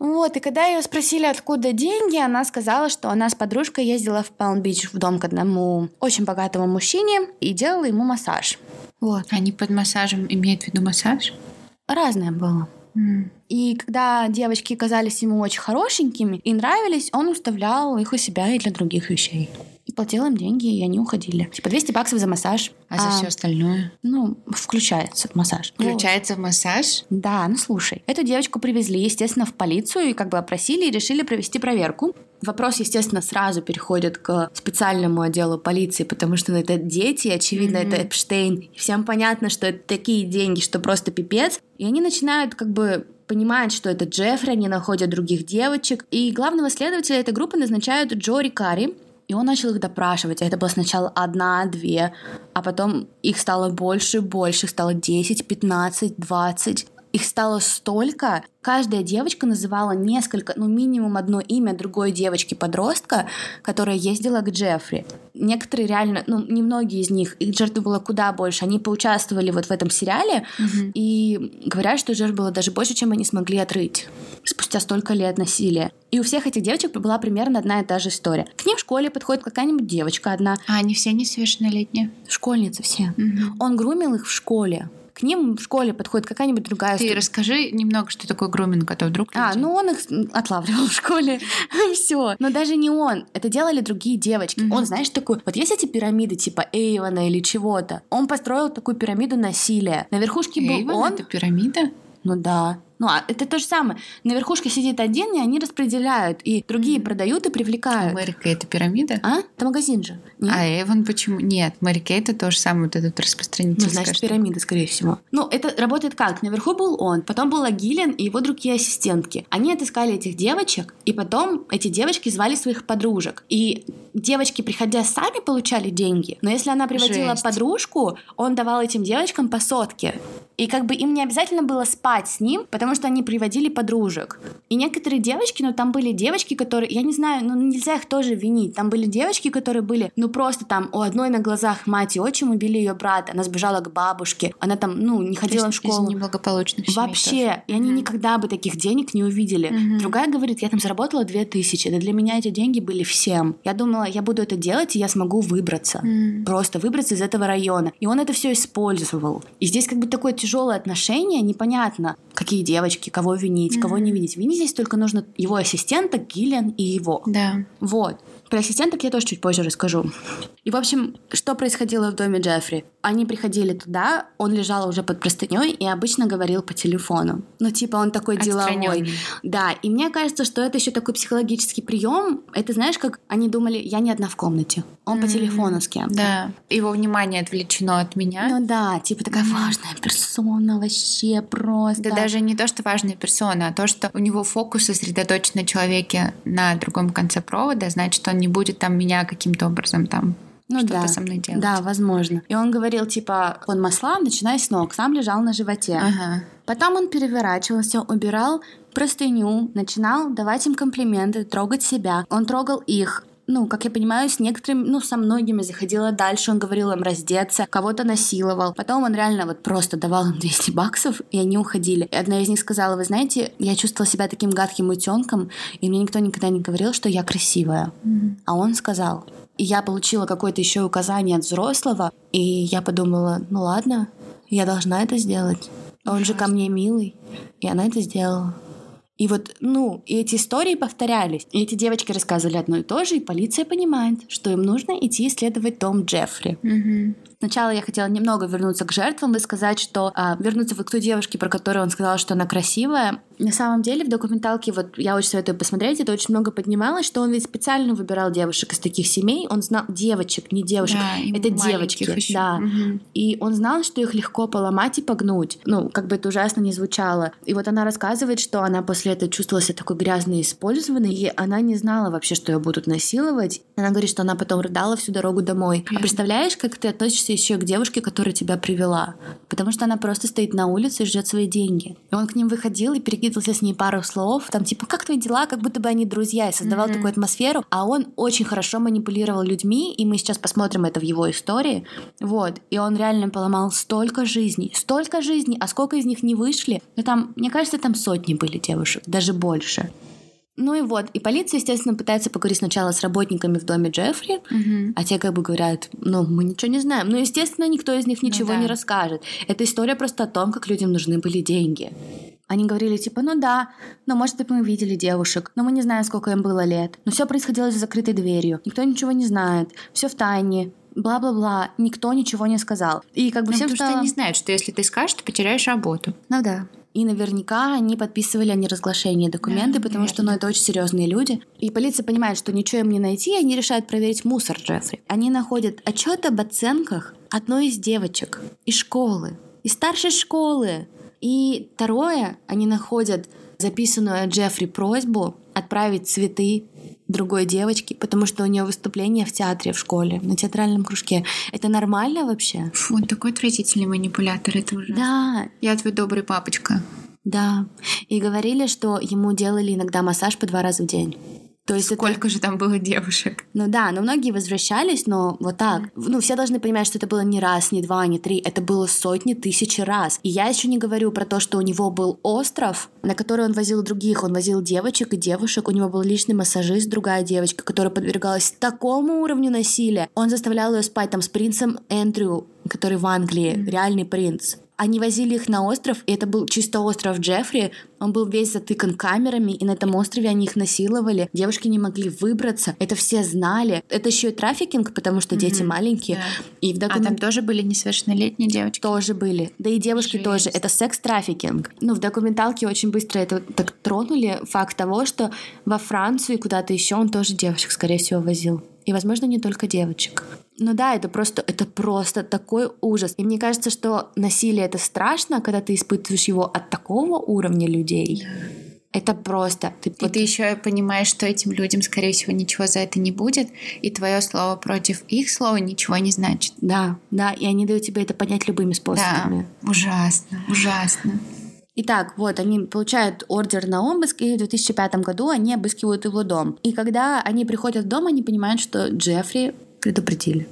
Вот, и когда ее спросили, откуда деньги, она сказала, что она с подружкой ездила в Палм-Бич в дом к одному очень богатому мужчине и делала ему массаж. Вот. Они под массажем имеют в виду массаж? Разное было. И когда девочки казались ему очень хорошенькими и нравились, он уставлял их у себя и для других вещей. И платил им деньги, и они уходили. Типа 200 баксов за массаж. А, а за все остальное? Ну, включается в массаж. Включается вот. в массаж? Да, ну слушай. Эту девочку привезли, естественно, в полицию и как бы опросили и решили провести проверку. Вопрос, естественно, сразу переходит к специальному отделу полиции, потому что ну, это дети, очевидно, mm-hmm. это Эпштейн. И всем понятно, что это такие деньги, что просто пипец. И они начинают как бы понимают, что это Джеффри, они находят других девочек. И главного следователя этой группы назначают Джори Карри. И он начал их допрашивать. Это было сначала одна, две, а потом их стало больше, больше, их стало 10, 15, 20. Их стало столько. Каждая девочка называла несколько, ну минимум одно имя другой девочки-подростка, которая ездила к Джеффри. Некоторые реально, ну немногие из них, их жертв было куда больше. Они поучаствовали вот в этом сериале угу. и говорят, что жертв было даже больше, чем они смогли отрыть спустя столько лет насилия. И у всех этих девочек была примерно одна и та же история. К ним в школе подходит какая-нибудь девочка одна. А они все несовершеннолетние? Школьницы все. Угу. Он грумил их в школе к ним в школе подходит какая-нибудь другая... Ты расскажи немного, что такое груминг, а то вдруг... А, ну он их отлавливал в школе. Все. Но даже не он. Это делали другие девочки. Он, знаешь, такой... Вот есть эти пирамиды типа Эйвона или чего-то. Он построил такую пирамиду насилия. На верхушке был он... это пирамида? Ну да. Ну, а это то же самое. На верхушке сидит один, и они распределяют, и другие продают и привлекают. Мэри Кей это пирамида? А? Это магазин же. Нет? А Эван почему? Нет, Мэри Кей это то же самое, вот этот распространитель. Ну, значит, пирамида, скорее всего. Ну, это работает как? Наверху был он, потом был Агилен и его другие ассистентки. Они отыскали этих девочек, и потом эти девочки звали своих подружек. И девочки, приходя сами, получали деньги. Но если она приводила Жесть. подружку, он давал этим девочкам по сотке. И как бы им не обязательно было спать с ним, потому что они приводили подружек. И некоторые девочки, ну там были девочки, которые, я не знаю, ну нельзя их тоже винить. Там были девочки, которые были, ну просто там у одной на глазах мать и отчим убили ее брата, она сбежала к бабушке, она там, ну, не ходила в школу. неблагополучных Вообще. Тоже. И они mm-hmm. никогда бы таких денег не увидели. Mm-hmm. Другая говорит, я там заработала две тысячи. Да для меня эти деньги были всем. Я думала, я буду это делать, и я смогу выбраться. Mm-hmm. Просто выбраться из этого района. И он это все использовал. И здесь как бы такое тяжелое отношение, непонятно, какие девочки, кого винить, mm-hmm. кого не винить. Винить здесь только нужно его ассистента, Гиллиан и его. Да. Вот. Про ассистенток я тоже чуть позже расскажу. И, в общем, что происходило в доме Джеффри? Они приходили туда, он лежал уже под простыней и обычно говорил по телефону. Ну, типа, он такой деловой. Да, и мне кажется, что это еще такой психологический прием. Это знаешь, как они думали, я не одна в комнате. Он mm-hmm. по телефону с кем-то. Да. Его внимание отвлечено от меня. Ну да, типа такая mm-hmm. важная персона вообще просто. Да даже не то, что важная персона, а то, что у него фокус сосредоточен на человеке на другом конце провода, значит, он не будет там меня каким-то образом там ну, что-то да. со мной делать. Да, возможно. И он говорил, типа, он масла, начиная с ног, сам лежал на животе. Ага. Потом он переворачивался, убирал простыню, начинал давать им комплименты, трогать себя. Он трогал их, ну, как я понимаю, с некоторыми, ну, со многими заходила дальше, он говорил им раздеться, кого-то насиловал. Потом он реально вот просто давал им 200 баксов, и они уходили. И одна из них сказала, вы знаете, я чувствовала себя таким гадким утенком, и мне никто никогда не говорил, что я красивая. Mm-hmm. А он сказал. И я получила какое-то еще указание от взрослого, и я подумала, ну ладно, я должна это сделать. Он же ко мне милый. И она это сделала. И вот, ну, и эти истории повторялись. И эти девочки рассказывали одно и то же, и полиция понимает, что им нужно идти исследовать дом Джеффри. Mm-hmm. Сначала я хотела немного вернуться к жертвам и сказать, что а, вернуться вот к той девушке, про которую он сказал, что она красивая. На самом деле в документалке, вот я очень советую посмотреть, это очень много поднималось, что он ведь специально выбирал девушек из таких семей. Он знал девочек, не девушек, да, это девочки, еще. да. Угу. И он знал, что их легко поломать и погнуть. Ну, как бы это ужасно не звучало. И вот она рассказывает, что она после этого чувствовала себя такой грязной и использованной, и она не знала вообще, что ее будут насиловать. Она говорит, что она потом рыдала всю дорогу домой. А представляешь, как ты относишься еще к девушке, которая тебя привела? Потому что она просто стоит на улице и ждет свои деньги. И он к ним выходил и перекидывался с ней пару слов, там типа, как твои дела, как будто бы они друзья, и создавал mm-hmm. такую атмосферу. А он очень хорошо манипулировал людьми, и мы сейчас посмотрим это в его истории. Вот. И он реально поломал столько жизней, столько жизней, а сколько из них не вышли? Ну там, мне кажется, там сотни были девушек, даже больше. Ну и вот, и полиция, естественно, пытается поговорить сначала с работниками в доме Джеффри, угу. а те как бы говорят, ну, мы ничего не знаем. Ну, естественно, никто из них ничего ну, да. не расскажет. Эта история просто о том, как людям нужны были деньги. Они говорили, типа, ну да, но может быть мы видели девушек, но мы не знаем, сколько им было лет. Но все происходило за закрытой дверью. Никто ничего не знает. Все в тайне бла-бла-бла, никто ничего не сказал. И как бы ну, всем потому стало... что они знают, что если ты скажешь, ты потеряешь работу. Ну да. И наверняка они подписывали о неразглашении документы, да, потому что ну, это очень серьезные люди. И полиция понимает, что ничего им не найти, и они решают проверить мусор Джеффри. Они находят отчет об оценках одной из девочек из школы, из старшей школы. И второе, они находят записанную от Джеффри просьбу отправить цветы другой девочке, потому что у нее выступление в театре в школе, на театральном кружке. Это нормально вообще? Фу, он такой отвратительный манипулятор, это ужасно. Да. Я твой добрый папочка. Да. И говорили, что ему делали иногда массаж по два раза в день. То есть Сколько это... же там было девушек? Ну да, но многие возвращались, но вот так. Ну, все должны понимать, что это было не раз, не два, не три. Это было сотни, тысячи раз. И я еще не говорю про то, что у него был остров, на который он возил других. Он возил девочек и девушек. У него был личный массажист, другая девочка, которая подвергалась такому уровню насилия. Он заставлял ее спать там с принцем Эндрю, который в Англии, mm-hmm. реальный принц. Они возили их на остров, и это был чисто остров Джеффри. Он был весь затыкан камерами, и на этом острове они их насиловали. Девушки не могли выбраться. Это все знали. Это еще и трафикинг, потому что mm-hmm. дети маленькие. Да. И в документ... А там тоже были несовершеннолетние девочки? Тоже были. Да и девушки Жесть. тоже. Это секс-трафикинг. Ну, в документалке очень быстро это так тронули. Факт того, что во Францию и куда-то еще он тоже девочек, скорее всего, возил. И, возможно, не только девочек. Ну да, это просто, это просто такой ужас. И мне кажется, что насилие это страшно, когда ты испытываешь его от такого уровня людей. Это просто. Ты, и вот... ты еще понимаешь, что этим людям, скорее всего, ничего за это не будет, и твое слово против их слова ничего не значит. Да, да, и они дают тебе это понять любыми способами. Да, ужасно, ужасно. Итак, вот они получают ордер на обыск, и в 2005 году они обыскивают его дом. И когда они приходят в дом, они понимают, что Джеффри предупредили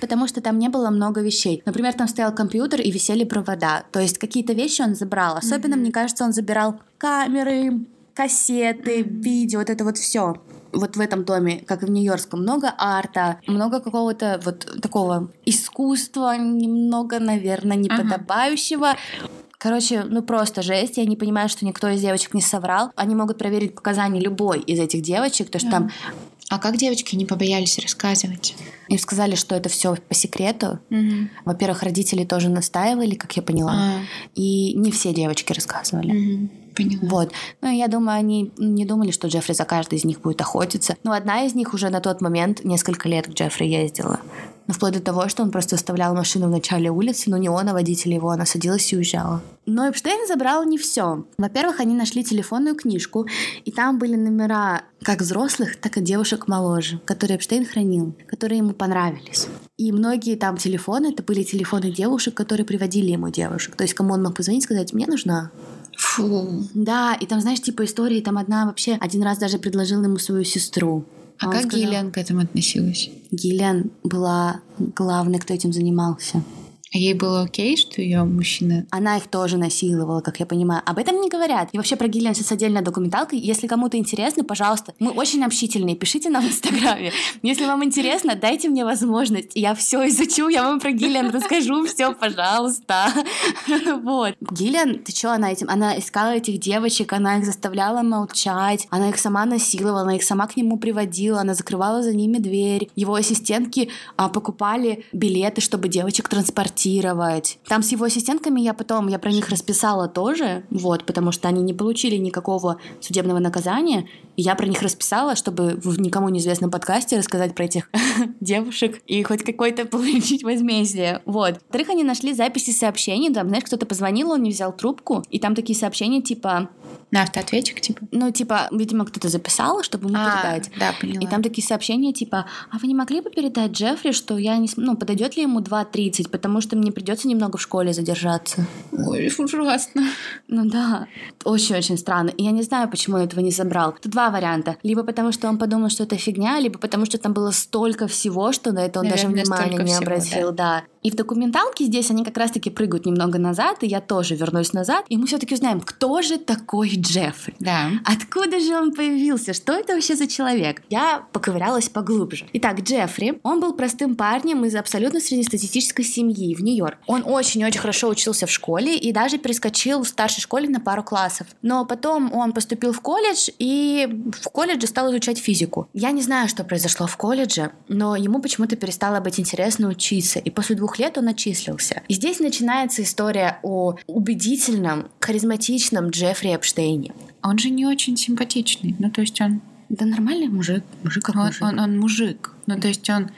потому что там не было много вещей. Например, там стоял компьютер и висели провода. То есть какие-то вещи он забрал. Особенно, mm-hmm. мне кажется, он забирал камеры, кассеты, mm-hmm. видео, вот это вот все. Вот в этом доме, как и в Нью-Йоркском, много арта, много какого-то вот такого искусства, немного, наверное, неподобающего. Uh-huh. Короче, ну просто жесть. Я не понимаю, что никто из девочек не соврал. Они могут проверить показания любой из этих девочек, то что там а как девочки не побоялись рассказывать? Им сказали, что это все по секрету. Угу. Во-первых, родители тоже настаивали, как я поняла. А. И не все девочки рассказывали. Угу. Поняла. Вот. Ну, я думаю, они не думали, что Джеффри за каждой из них будет охотиться. Но одна из них уже на тот момент несколько лет к Джеффри ездила. Ну, вплоть до того, что он просто оставлял машину в начале улицы, но не он, а водитель его. Она садилась и уезжала. Но Эпштейн забрал не все. Во-первых, они нашли телефонную книжку, и там были номера как взрослых, так и девушек моложе, которые Эпштейн хранил, которые ему понравились. И многие там телефоны, это были телефоны девушек, которые приводили ему девушек. То есть кому он мог позвонить и сказать, мне нужна Фу. Да, и там, знаешь, типа истории, там одна вообще один раз даже предложила ему свою сестру. А, а как сказал, Гиллиан к этому относилась? Гиллиан была главной, кто этим занимался. Ей было окей, что ее мужчина... Она их тоже насиловала, как я понимаю. Об этом не говорят. И вообще про Гиллиан сейчас отдельная документалка. Если кому-то интересно, пожалуйста, мы очень общительные, пишите нам в Инстаграме. Если вам интересно, дайте мне возможность. Я все изучу, я вам про Гиллиан расскажу, все, пожалуйста. Вот. Гиллиан, ты что, она этим... Она искала этих девочек, она их заставляла молчать, она их сама насиловала, она их сама к нему приводила, она закрывала за ними дверь. Его ассистентки а, покупали билеты, чтобы девочек транспортировать редактировать. Там с его ассистентками я потом, я про них расписала тоже, вот, потому что они не получили никакого судебного наказания, и я про них расписала, чтобы в никому неизвестном подкасте рассказать про этих девушек и хоть какой-то получить возмездие. Вот. Во-вторых, они нашли записи сообщений, там, знаешь, кто-то позвонил, он не взял трубку, и там такие сообщения типа на автоответчик, типа? Ну, типа, видимо, кто-то записал, чтобы ему а, передать. Да, поняла. И там такие сообщения, типа, а вы не могли бы передать Джеффри, что я не... Ну, подойдет ли ему 2.30, потому что мне придется немного в школе задержаться. Ой, ужасно. Ну да, очень-очень странно. И я не знаю, почему он этого не забрал. Тут два варианта. Либо потому, что он подумал, что это фигня, либо потому, что там было столько всего, что на это он Наверное, даже внимания не обратил. да. да. И в документалке здесь они как раз-таки прыгают немного назад, и я тоже вернусь назад, и мы все-таки узнаем, кто же такой Джеффри. Да. Откуда же он появился? Что это вообще за человек? Я поковырялась поглубже. Итак, Джеффри, он был простым парнем из абсолютно среднестатистической семьи в Нью-Йорк. Он очень-очень хорошо учился в школе и даже перескочил в старшей школе на пару классов. Но потом он поступил в колледж и в колледже стал изучать физику. Я не знаю, что произошло в колледже, но ему почему-то перестало быть интересно учиться. И после двух лет он отчислился. И здесь начинается история о убедительном, харизматичном Джеффри Эпштейне. Он же не очень симпатичный. Ну, то есть он... Да нормальный мужик. Мужик как он, мужик. Он, он мужик. Ну, то есть он...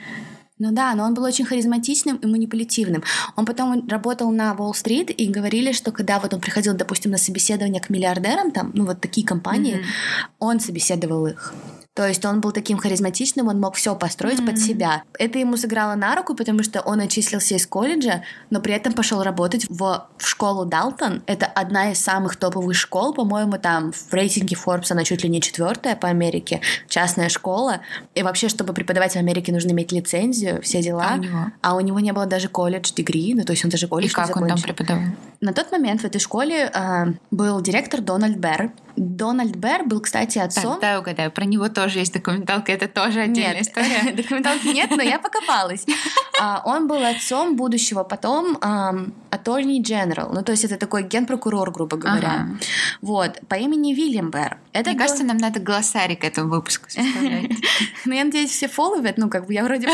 Ну да, но он был очень харизматичным и манипулятивным. Он потом работал на Уолл-стрит и говорили, что когда вот он приходил, допустим, на собеседование к миллиардерам, там, ну вот такие компании, mm-hmm. он собеседовал их. То есть он был таким харизматичным, он мог все построить mm-hmm. под себя. Это ему сыграло на руку, потому что он отчислился из колледжа, но при этом пошел работать в, в школу Далтон. Это одна из самых топовых школ, по-моему, там в рейтинге Forbes она чуть ли не четвертая по Америке, частная школа. И вообще, чтобы преподавать в Америке, нужно иметь лицензию, все дела. А у него, а у него не было даже колледж-дегри, ну то есть он даже колледж И как он там преподавал? На тот момент в этой школе э, был директор Дональд Берр. Дональд Берр был, кстати, отцом... Так, да, угадаю, про него тоже есть документалка, это тоже отдельная нет, история. Документалки нет, но я покопалась. А, он был отцом будущего потом Attorney General, ну то есть это такой генпрокурор, грубо говоря. Вот, по имени Вильям Берр. Мне кажется, нам надо глоссарий к этому выпуску составлять. Ну, я надеюсь, все фолловят, ну, как бы я вроде...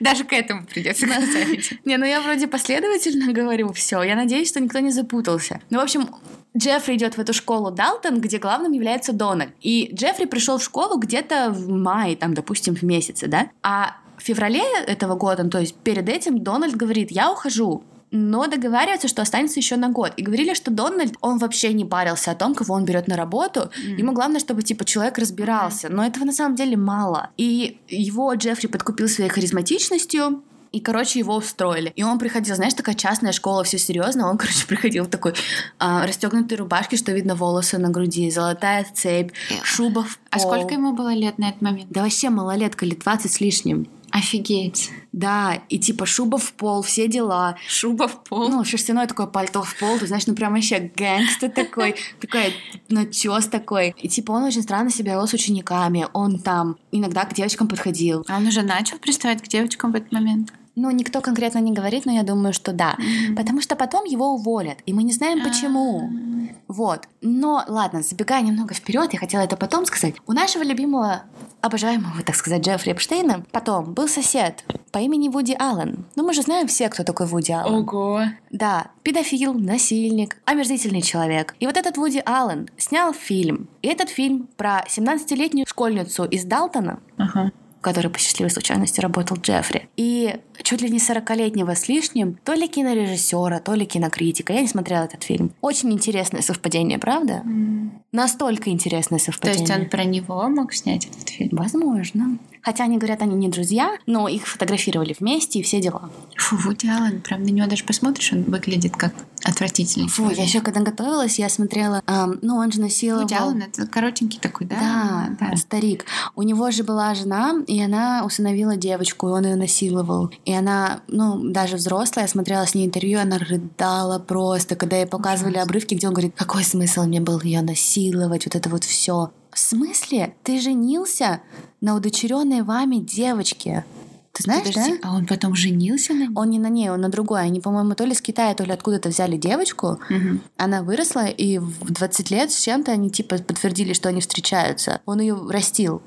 Даже к этому придется глоссарить. Не, ну я вроде последовательно говорю все. Я надеюсь, что никто не запутался. Ну, в общем, Джеффри идет в эту школу Далтон, где главным является Дональд. И Джеффри пришел в школу где-то в мае, там, допустим, в месяце, да? А в феврале этого года, то есть перед этим, Дональд говорит, я ухожу, но договариваются, что останется еще на год. И говорили, что Дональд, он вообще не парился о том, кого он берет на работу. Mm. Ему главное, чтобы типа человек разбирался. Но этого на самом деле мало. И его Джеффри подкупил своей харизматичностью, и, короче, его устроили. И он приходил, знаешь, такая частная школа, все серьезно. Он, короче, приходил в такой а, расстегнутой рубашке, что видно волосы на груди, золотая цепь, шуба в а пол. А сколько ему было лет на этот момент? Да вообще малолетка, лет 20 с лишним. Офигеть. Да, и типа шуба в пол, все дела. Шуба в пол? Ну, шерстяное такое пальто в пол, ты знаешь, ну прям вообще гэнгстер такой, такой начес такой. И типа он очень странно себя вел с учениками, он там иногда к девочкам подходил. А он уже начал приставать к девочкам в этот момент? Ну, никто конкретно не говорит, но я думаю, что да. Mm-hmm. Потому что потом его уволят, и мы не знаем почему. Mm-hmm. Вот. Но ладно, забегая немного вперед, я хотела это потом сказать. У нашего любимого, обожаемого, так сказать, Джеффри Эпштейна потом был сосед по имени Вуди Аллен. Ну, мы же знаем все, кто такой Вуди Аллен. Ого. Да, педофил, насильник, омерзительный человек. И вот этот Вуди Аллен снял фильм. И этот фильм про 17-летнюю школьницу из Далтона, uh-huh который по счастливой случайности работал Джеффри. И чуть ли не 40-летнего с лишним, то ли кинорежиссера, то ли кинокритика. Я не смотрела этот фильм. Очень интересное совпадение, правда? Mm. Настолько интересное совпадение. То есть он про него мог снять этот фильм? Возможно. Хотя они говорят, они не друзья, но их фотографировали вместе и все дела. Фу, Вуди Аллен, прям на него даже посмотришь, он выглядит как отвратительный. Фу, я еще когда готовилась, я смотрела, эм, ну он же насиловал... Вуди Аллен, это коротенький такой, да? Да, да, старик. У него же была жена, и она усыновила девочку, и он ее насиловал. И она, ну, даже взрослая, смотрела с ней интервью, она рыдала просто, когда ей показывали обрывки, где он говорит, какой смысл мне был ее насиловать, вот это вот все. В смысле? Ты женился на удочеренной вами девочке? Ты знаешь, Подожди, да? А он потом женился на ней? Он не на ней, он на другой. Они, по-моему, то ли с Китая, то ли откуда-то взяли девочку. Угу. Она выросла, и в 20 лет с чем-то они типа подтвердили, что они встречаются. Он ее растил.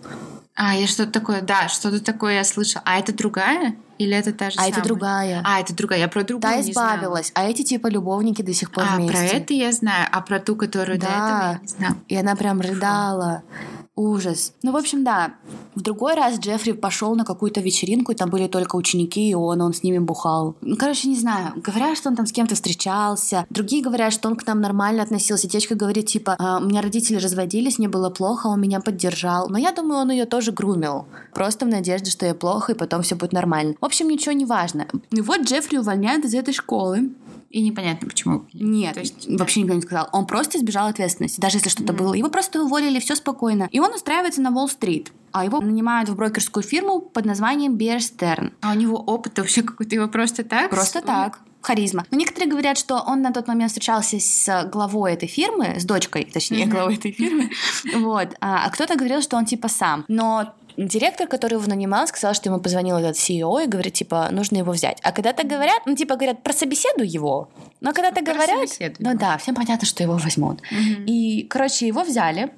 А, я что-то такое, да, что-то такое я слышала. А это другая? Или это та же А самая? это другая. А, это другая. Я про другую Та избавилась, а эти типа любовники до сих пор а, вместе. А, про это я знаю, а про ту, которую да. до этого я не знаю. И она прям рыдала. Фу. Ужас. Ну, в общем, да. В другой раз Джеффри пошел на какую-то вечеринку, и там были только ученики, и он, он с ними бухал. Ну, короче, не знаю. Говорят, что он там с кем-то встречался. Другие говорят, что он к нам нормально относился. Девочка говорит, типа, а, у меня родители разводились, мне было плохо, он меня поддержал. Но я думаю, он ее тоже грумил. Просто в надежде, что ей плохо, и потом все будет нормально. В общем, ничего не важно. И вот Джеффри увольняют из этой школы. И непонятно почему. Нет, То есть, вообще никто не сказал. Он просто избежал ответственности, даже если что-то mm-hmm. было. Его просто уволили, все спокойно. И он устраивается на Уолл-стрит. А его нанимают в брокерскую фирму под названием Bear Stern. А у него опыт вообще какой-то, его просто так? Просто он... так харизма. Но некоторые говорят, что он на тот момент встречался с главой этой фирмы, с дочкой, точнее, главой этой фирмы. Вот. А, а кто-то говорил, что он типа сам. Но директор, который его нанимал, сказал, что ему позвонил этот CEO и говорит, типа, нужно его взять. А когда-то говорят, ну, типа, говорят, про собеседуй его. Но когда-то говорят, ну да, всем понятно, что его возьмут. Угу. И, короче, его взяли,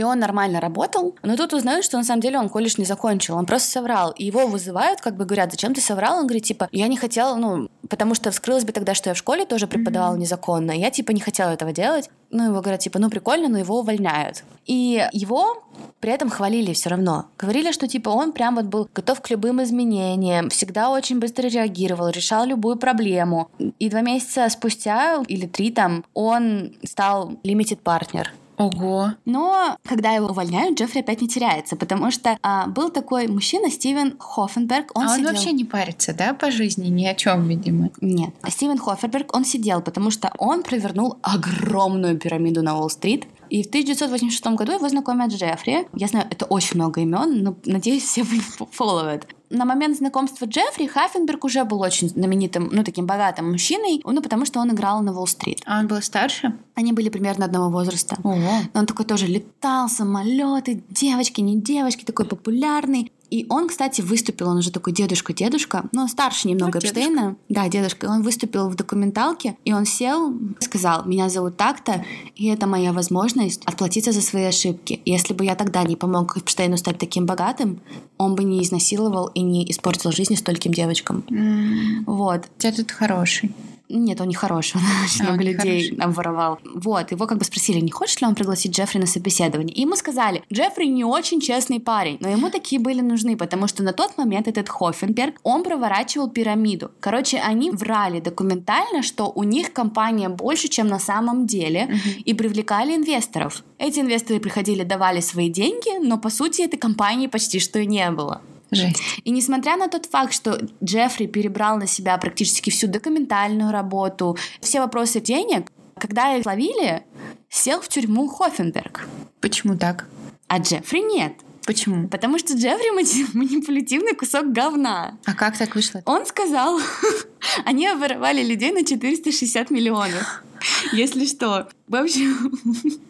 и он нормально работал, но тут узнают, что на самом деле он колледж не закончил, он просто соврал. И его вызывают, как бы говорят, зачем ты соврал? Он говорит, типа, я не хотел, ну, потому что вскрылось бы тогда, что я в школе тоже преподавал mm-hmm. незаконно. Я, типа, не хотела этого делать. Ну, его говорят, типа, ну, прикольно, но его увольняют. И его при этом хвалили все равно. Говорили, что, типа, он прям вот был готов к любым изменениям, всегда очень быстро реагировал, решал любую проблему. И два месяца спустя, или три там, он стал limited партнер. Ого. Но когда его увольняют, Джеффри опять не теряется, потому что а, был такой мужчина Стивен Хоффенберг. Он а сидел... он вообще не парится, да, по жизни? Ни о чем, видимо. Нет. Стивен Хоффенберг, он сидел, потому что он провернул огромную пирамиду на Уолл-стрит, и в 1986 году его знакомят с Джеффри. Я знаю, это очень много имен, но надеюсь, все фолловят на момент знакомства Джеффри Хаффенберг уже был очень знаменитым, ну, таким богатым мужчиной, ну, потому что он играл на Уолл-стрит. А он был старше? Они были примерно одного возраста. Ого. Но он такой тоже летал, самолеты, девочки, не девочки, такой популярный. И он, кстати, выступил, он уже такой дедушка-дедушка, ну, старше немного ну, Эпштейна. Да, дедушка. Он выступил в документалке, и он сел, сказал, меня зовут так-то, и это моя возможность отплатиться за свои ошибки. Если бы я тогда не помог Эпштейну стать таким богатым, он бы не изнасиловал и не испортил жизни стольким девочкам. Mm. Вот. Дед тут хороший. Нет, он не хороший, он очень А, много людей обворовал. Вот, его как бы спросили, не хочет ли он пригласить Джеффри на собеседование. И ему сказали, Джеффри не очень честный парень, но ему такие были нужны, потому что на тот момент этот Хоффенберг, он проворачивал пирамиду. Короче, они врали документально, что у них компания больше, чем на самом деле, и привлекали инвесторов. Эти инвесторы приходили, давали свои деньги, но по сути этой компании почти что и не было. Жесть. И несмотря на тот факт, что Джеффри перебрал на себя практически всю документальную работу, все вопросы денег, когда их ловили, сел в тюрьму Хоффенберг. Почему так? А Джеффри нет. Почему? Потому что Джеффри манипулятивный кусок говна. А как так вышло? Он сказал, они обворовали людей на 460 миллионов. Если что. В общем,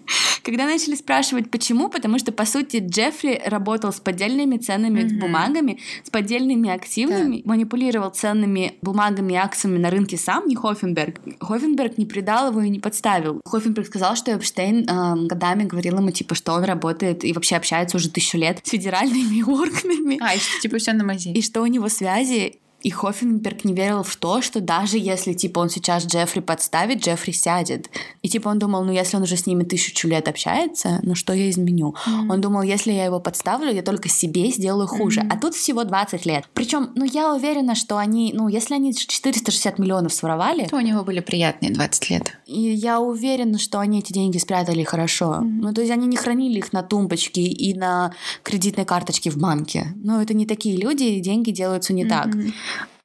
когда начали спрашивать, почему, потому что, по сути, Джеффри работал с поддельными ценными Мгм. бумагами, с поддельными активами, манипулировал ценными бумагами и акциями на рынке сам, не Хоффенберг. Хоффенберг не предал его и не подставил. Хоффенберг сказал, что Эпштейн эм, годами говорил ему, типа, что он работает и вообще общается уже тысячу лет с федеральными органами. А, и что, типа все на мази. И что у него связи. И Хоффенберг не верил в то, что даже если, типа, он сейчас Джеффри подставит, Джеффри сядет. И, типа, он думал, ну, если он уже с ними тысячу лет общается, ну, что я изменю? Он думал, если я его подставлю, я только себе сделаю хуже. А тут всего 20 лет. Причем, ну, я уверена, что они, ну, если они 460 миллионов своровали, То у него были приятные 20 лет. и я уверена, что они эти деньги спрятали хорошо. Ну, то есть они не хранили их на тумбочке и на кредитной карточке в банке. Ну, это не такие люди, и деньги делаются не так.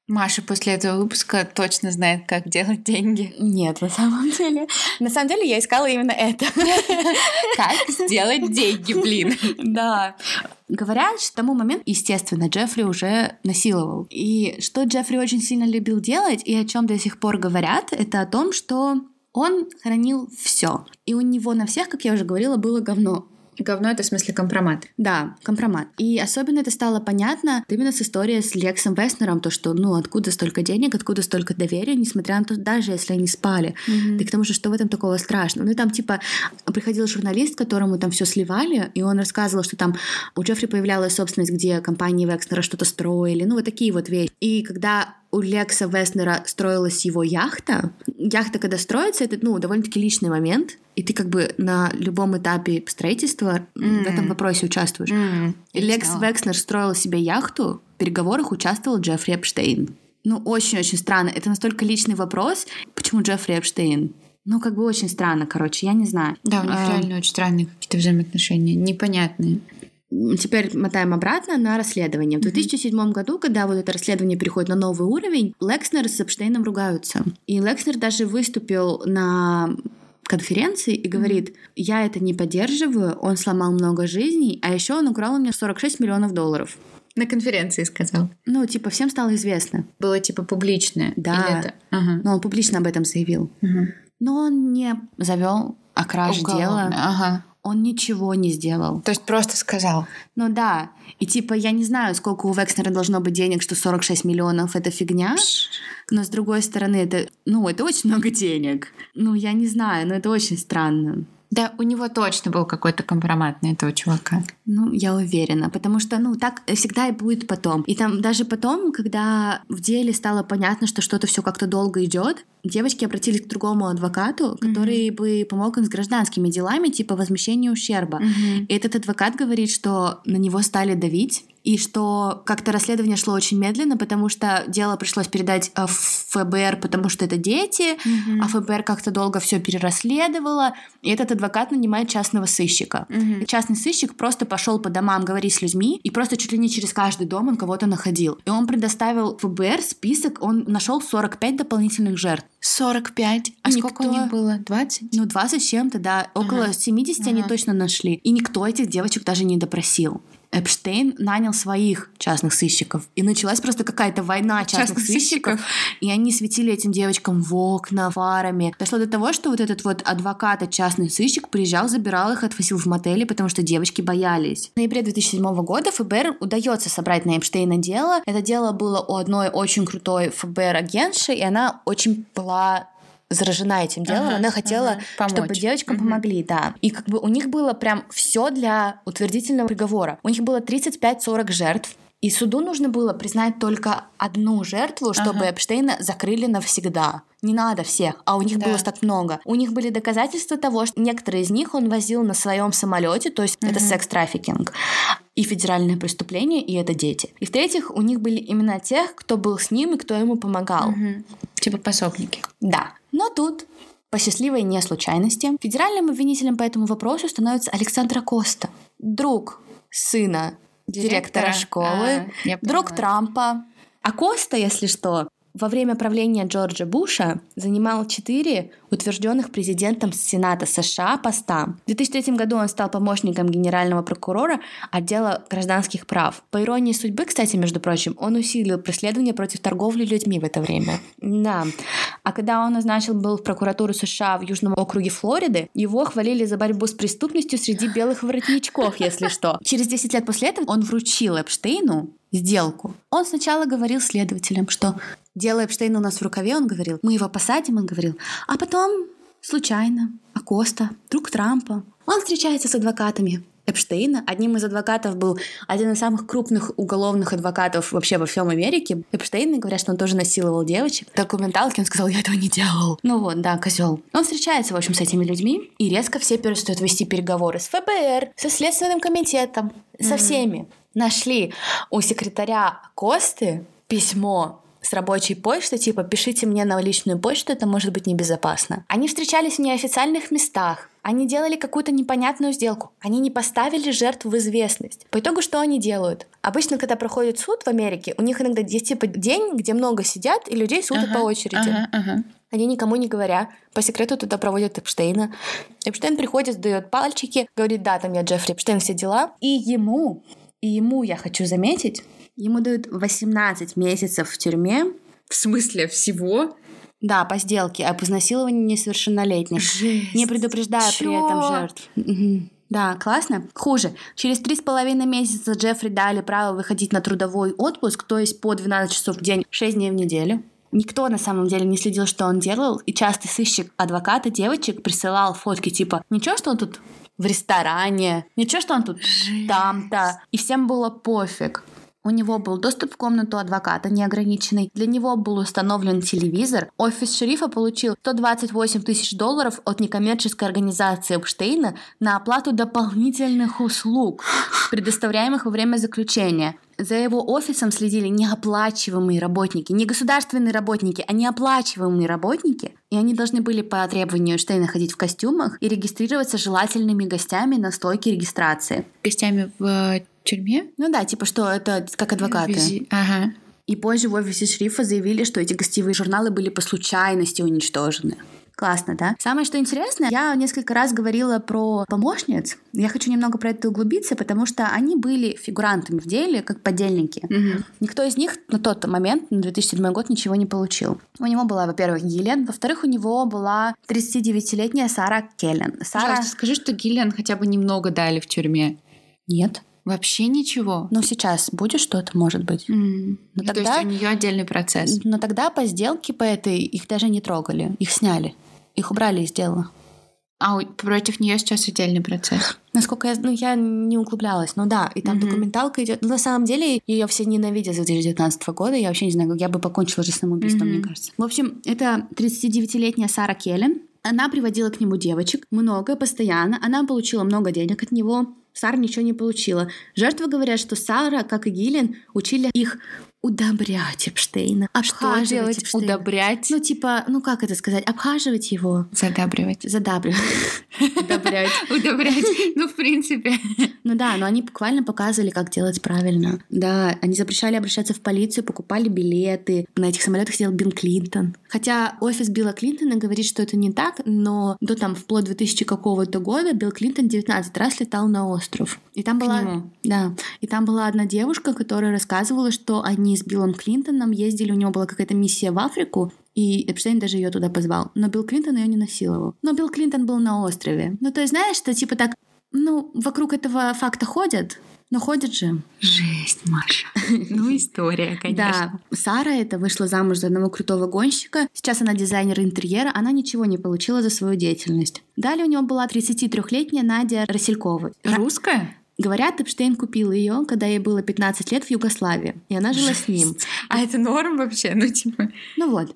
Маша после этого выпуска точно знает, как делать деньги. Нет, на самом деле. На самом деле я искала именно это. Как сделать деньги, блин? Да. Говорят, что к тому моменту, естественно, Джеффри уже насиловал. И что Джеффри очень сильно любил делать, и о чем до сих пор говорят, это о том, что он хранил все. И у него на всех, как я уже говорила, было говно. Говно это в смысле компромат. Да, компромат. И особенно это стало понятно именно с историей с Лексом Веснером, то, что, ну, откуда столько денег, откуда столько доверия, несмотря на то, даже если они спали. Да к тому же, что в этом такого страшного? Ну, и там, типа, приходил журналист, которому там все сливали, и он рассказывал, что там у Джеффри появлялась собственность, где компании Векснера что-то строили, ну, вот такие вот вещи. И когда у Лекса Веснера строилась его яхта. Яхта, когда строится, это, ну, довольно-таки личный момент, и ты как бы на любом этапе строительства м, в этом вопросе участвуешь. И Лекс Векснер строил себе яхту, в переговорах участвовал Джеффри Эпштейн. Ну, очень-очень странно. Это настолько личный вопрос. Почему Джеффри Эпштейн? Ну, как бы очень странно, короче, я не знаю. Да, у них А, реально очень странные какие-то взаимоотношения, непонятные. Теперь мотаем обратно на расследование. В 2007 году, когда вот это расследование переходит на новый уровень, Лекснер с Эпштейном ругаются. И Лекснер даже выступил на конференции и говорит, я это не поддерживаю, он сломал много жизней, а еще он украл у меня 46 миллионов долларов. На конференции сказал. Ну, типа, всем стало известно. Было типа публичное. Да. Это? Ага. Но он публично об этом заявил. Мгм. Но он не завел о краже Уголовное. дела. Ага. Он ничего не сделал. То есть просто сказал. Ну да. И типа, я не знаю, сколько у Векснера должно быть денег, что 46 миллионов — это фигня. Но с другой стороны, это, ну, это очень много денег. Ну, я не знаю, но это очень странно. Да, у него точно был какой-то компромат на этого чувака. Ну, я уверена, потому что, ну, так всегда и будет потом. И там даже потом, когда в деле стало понятно, что что-то все как-то долго идет, девочки обратились к другому адвокату, который бы помог им с гражданскими делами, типа возмещения ущерба. И этот адвокат говорит, что на него стали давить, и что как-то расследование шло очень медленно, потому что дело пришлось передать э, в ФБР, потому что это дети, а ФБР как-то долго все перерасследовало, и этот адвокат нанимает частного сыщика. И частный сыщик просто пошел по домам говорить с людьми, и просто чуть ли не через каждый дом он кого-то находил. И он предоставил ФБР список, он нашел 45 дополнительных жертв. 45. А Никто- сколько у них было? 20? Ну, 20 с чем-то, да. Около 70 они Ага. точно нашли. И никто этих девочек даже не допросил. Эпштейн нанял своих частных сыщиков. И началась просто какая-то война частных, Частных сыщиков. сыщиков. И они светили этим девочкам в окна, фарами. Дошло до того, что вот этот вот адвокат, а частный сыщик, приезжал, забирал их, отвозил в мотеле, потому что девочки боялись. В ноябре 2007 года ФБР удается собрать на Эпштейна дело. Это дело было у одной очень крутой ФБР-агентши, и она очень была заражена этим делом. Ага, она хотела, ага. Помочь. чтобы девочкам Мгм. помогли, да. И как бы у них было прям все для утвердительного приговора. У них было 35-40 жертв. И суду нужно было признать только одну жертву, чтобы ага. Эпштейна закрыли навсегда. Не надо всех, а у них да. было так много. У них были доказательства того, что некоторые из них он возил на своем самолете, то есть угу. это секс-трафикинг и федеральное преступление, и это дети. И в-третьих, у них были имена тех, кто был с ним и кто ему помогал. Угу. Типа пособники. Да. Но тут по счастливой не случайности федеральным обвинителем по этому вопросу становится Александра Коста, друг сына директора, директора школы, а, друг Трампа. А Коста, если что, во время правления Джорджа Буша занимал четыре утвержденных президентом Сената США поста. В 2003 году он стал помощником генерального прокурора отдела гражданских прав. По иронии судьбы, кстати, между прочим, он усилил преследование против торговли людьми в это время. Да. А когда он назначил был в прокуратуру США в Южном округе Флориды, его хвалили за борьбу с преступностью среди белых воротничков, если что. Через 10 лет после этого он вручил Эпштейну сделку. Он сначала говорил следователям, что дело Эпштейна у нас в рукаве, он говорил, мы его посадим, он говорил. А потом случайно Акоста, друг Трампа, он встречается с адвокатами. Эпштейна. Одним из адвокатов был один из самых крупных уголовных адвокатов вообще во всем Америке. Эпштейн, говорят, что он тоже насиловал девочек. В документалке он сказал, я этого не делал. Ну вот, да, козел. Он встречается, в общем, с этими людьми, и резко все перестают вести переговоры с ФБР, со Следственным комитетом, со mm-hmm. всеми нашли у секретаря Косты письмо с рабочей почты, типа «пишите мне на личную почту, это может быть небезопасно». Они встречались в неофициальных местах, они делали какую-то непонятную сделку. Они не поставили жертв в известность. По итогу что они делают? Обычно, когда проходит суд в Америке, у них иногда есть типа день, где много сидят, и людей судят ага, по очереди. Ага, ага. Они никому не говоря, по секрету туда проводят Эпштейна. Эпштейн приходит, дает пальчики, говорит, да, там я Джеффри Эпштейн, все дела. И ему и ему, я хочу заметить, ему дают 18 месяцев в тюрьме. В смысле всего? Да, по сделке об изнасиловании несовершеннолетних. Жесть. Не предупреждая Чё? при этом жертв. Да, классно. Хуже. Через три с половиной месяца Джеффри дали право выходить на трудовой отпуск, то есть по 12 часов в день, 6 дней в неделю. Никто на самом деле не следил, что он делал, и часто сыщик адвоката девочек присылал фотки типа «Ничего, что он тут в ресторане. Ничего, что он тут там-то. И всем было пофиг. У него был доступ в комнату адвоката неограниченный. Для него был установлен телевизор. Офис шерифа получил 128 тысяч долларов от некоммерческой организации Эпштейна на оплату дополнительных услуг, предоставляемых во время заключения. За его офисом следили неоплачиваемые работники, не государственные работники, а неоплачиваемые работники. И они должны были по требованию Штейна ходить в костюмах и регистрироваться желательными гостями на стойке регистрации. Гостями в тюрьме? Ну да, типа что это как адвокаты. Визи... Ага. И позже в офисе шрифа заявили, что эти гостевые журналы были по случайности уничтожены. Классно, да? Самое, что интересно, я несколько раз говорила про помощниц. Я хочу немного про это углубиться, потому что они были фигурантами в деле, как подельники. Угу. Никто из них на тот момент, на 2007 год, ничего не получил. У него была, во-первых, Гиллиан, во-вторых, у него была 39-летняя Сара Келлен. Сара... Пожалуйста, скажи, что Гиллиан хотя бы немного дали в тюрьме. Нет. Вообще ничего. Ну, сейчас будет что-то, может быть. Mm. Но тогда, То есть у нее отдельный процесс. Но тогда по сделке по этой их даже не трогали, их сняли, их убрали из дела. А против нее сейчас отдельный процесс. Насколько я, ну, я не углублялась, ну да, и там mm-hmm. документалка идет. Но на самом деле ее все ненавидят с 2019 года. Я вообще не знаю, как я бы покончила же самоубийством, mm-hmm. мне кажется. В общем, это 39-летняя Сара Келлен. Она приводила к нему девочек, много, постоянно. Она получила много денег от него. Сара ничего не получила. Жертвы говорят, что Сара, как и Гиллен, учили их удобрять Эпштейна. А что делать? Эпштейна. Удобрять? Ну, типа, ну как это сказать? Обхаживать его. Задабривать. Задабривать. Удобрять. Удобрять. Ну, в принципе. Ну да, но они буквально показывали, как делать правильно. Да, они запрещали обращаться в полицию, покупали билеты. На этих самолетах сидел Билл Клинтон. Хотя офис Билла Клинтона говорит, что это не так, но до там вплоть 2000 какого-то года Билл Клинтон 19 раз летал на остров. И там была... Да. И там была одна девушка, которая рассказывала, что они с Биллом Клинтоном ездили, у него была какая-то миссия в Африку, и Эпштейн даже ее туда позвал. Но Билл Клинтон ее не насиловал. Но Билл Клинтон был на острове. Ну, то есть, знаешь, что типа так, ну, вокруг этого факта ходят, но ходят же. Жесть, Маша. Ну, история, конечно. Да. Сара это вышла замуж за одного крутого гонщика. Сейчас она дизайнер интерьера. Она ничего не получила за свою деятельность. Далее у него была 33-летняя Надя Расселькова. Русская? Говорят, Эпштейн купил ее, когда ей было 15 лет в Югославии, и она жила с ним. А это норм вообще? Ну, типа... Ну вот.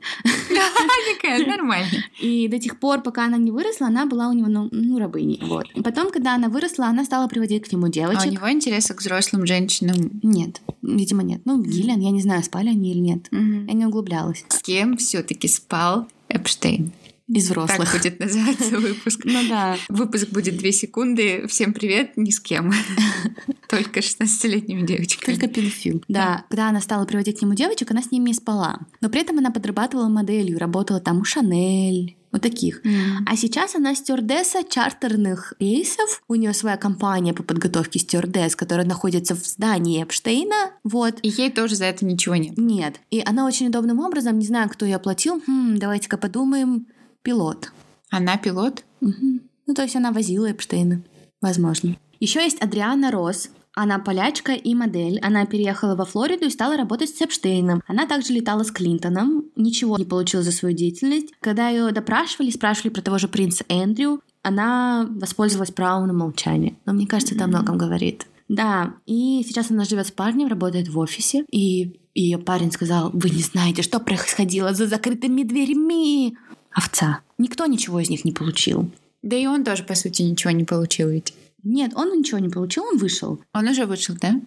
Такая, нормально. И до тех пор, пока она не выросла, она была у него, ну, ну рабыней. Вот. И потом, когда она выросла, она стала приводить к нему девочек. А у него интереса к взрослым женщинам? Нет, видимо, нет. Ну, Гиллиан, я не знаю, спали они или нет. Я не углублялась. С кем все таки спал Эпштейн? Так взрослых. будет называться выпуск. Ну да. Выпуск будет две секунды. Всем привет, ни с кем. Только 16-летними девочками. Только педофил. Да, когда она стала приводить к нему девочек, она с ними спала. Но при этом она подрабатывала моделью, работала там у Шанель, вот таких. М. А сейчас она стюардесса чартерных рейсов. У нее своя компания по подготовке стюардесс, которая находится в здании Эпштейна. Вот. И ей тоже за это ничего нет. Нет. И она очень удобным образом, не знаю, кто ее оплатил, хм, давайте-ка подумаем, пилот. Она пилот? Мгм. Ну, то есть она возила Эпштейна. Возможно. Еще есть Адриана Росс. Она полячка и модель. Она переехала во Флориду и стала работать с Эпштейном. Она также летала с Клинтоном. Ничего не получила за свою деятельность. Когда ее допрашивали, спрашивали про того же принца Эндрю, она воспользовалась правом на молчание. Но мне кажется, это о многом говорит. Да, и сейчас она живет с парнем, работает в офисе, и ее парень сказал, вы не знаете, что происходило за закрытыми дверьми. Овца. Никто ничего из них не получил. Да и он тоже, по сути, ничего не получил ведь. Нет, он ничего не получил, он вышел. Он уже вышел, да?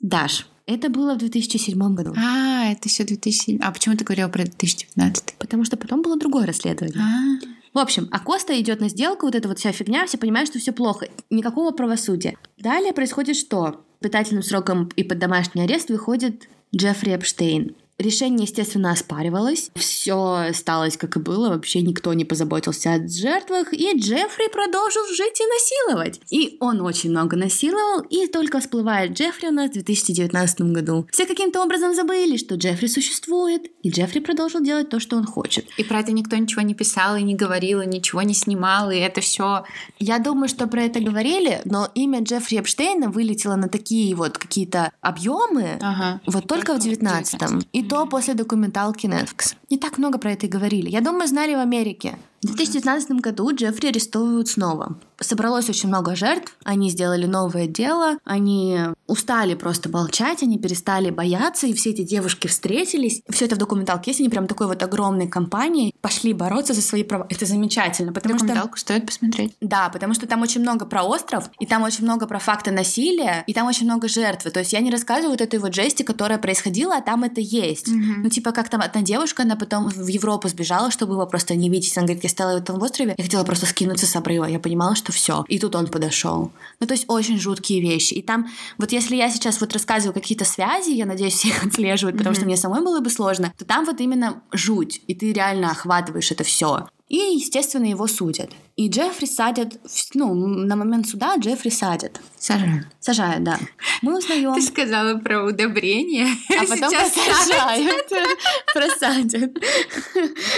Даш, это было в 2007 году. А, это еще 2007. А почему ты говорил про 2019? Потому что потом было другое расследование. А, В общем, Акоста идет на сделку, вот эта вот вся фигня, все понимают, что все плохо. Никакого правосудия. Далее происходит что? Пытательным сроком и под домашний арест выходит Джеффри Эпштейн. Решение, естественно, оспаривалось. Все осталось, как и было. Вообще никто не позаботился о жертвах. И Джеффри продолжил жить и насиловать. И он очень много насиловал. И только всплывает Джеффри у нас в 2019 году. Все каким-то образом забыли, что Джеффри существует. И Джеффри продолжил делать то, что он хочет. И про это никто ничего не писал и не говорил, и ничего не снимал, и это все. Я думаю, что про это говорили, но имя Джеффри Эпштейна вылетело на такие вот какие-то объемы Ага. вот только, в Только в 19-м. И то после документалки Netflix. Не так много про это и говорили. Я думаю, знали в Америке. В 2019 году Джеффри арестовывают снова. Собралось очень много жертв, они сделали новое дело, они устали просто молчать, они перестали бояться, и все эти девушки встретились. Все это в документалке есть, они прям такой вот огромной компанией пошли бороться за свои права. Это замечательно, потому что... Документалку стоит посмотреть. Да, потому что там очень много про остров, и там очень много про факты насилия, и там очень много жертвы. То есть я не рассказываю вот этой вот жести, которая происходила, а там это есть. Мгм. Ну, типа, как там одна девушка, она потом в Европу сбежала, чтобы его просто не видеть. Она говорит, я стала в этом острове, я хотела просто скинуться с обрыва. Я понимала, что все. И тут он подошел. Ну, то есть очень жуткие вещи. И там, вот если я сейчас вот рассказываю какие-то связи, я надеюсь, все их отслеживают, потому что мне самой было бы сложно, то там вот именно жуть. И ты реально охватываешь это все. И, естественно, его судят. И Джеффри садят, ну, на момент суда Джеффри садят. Сажаю. Сажают, да. Мы узнаем. Ты сказала про удобрение. А потом Сейчас посажают. Просадят.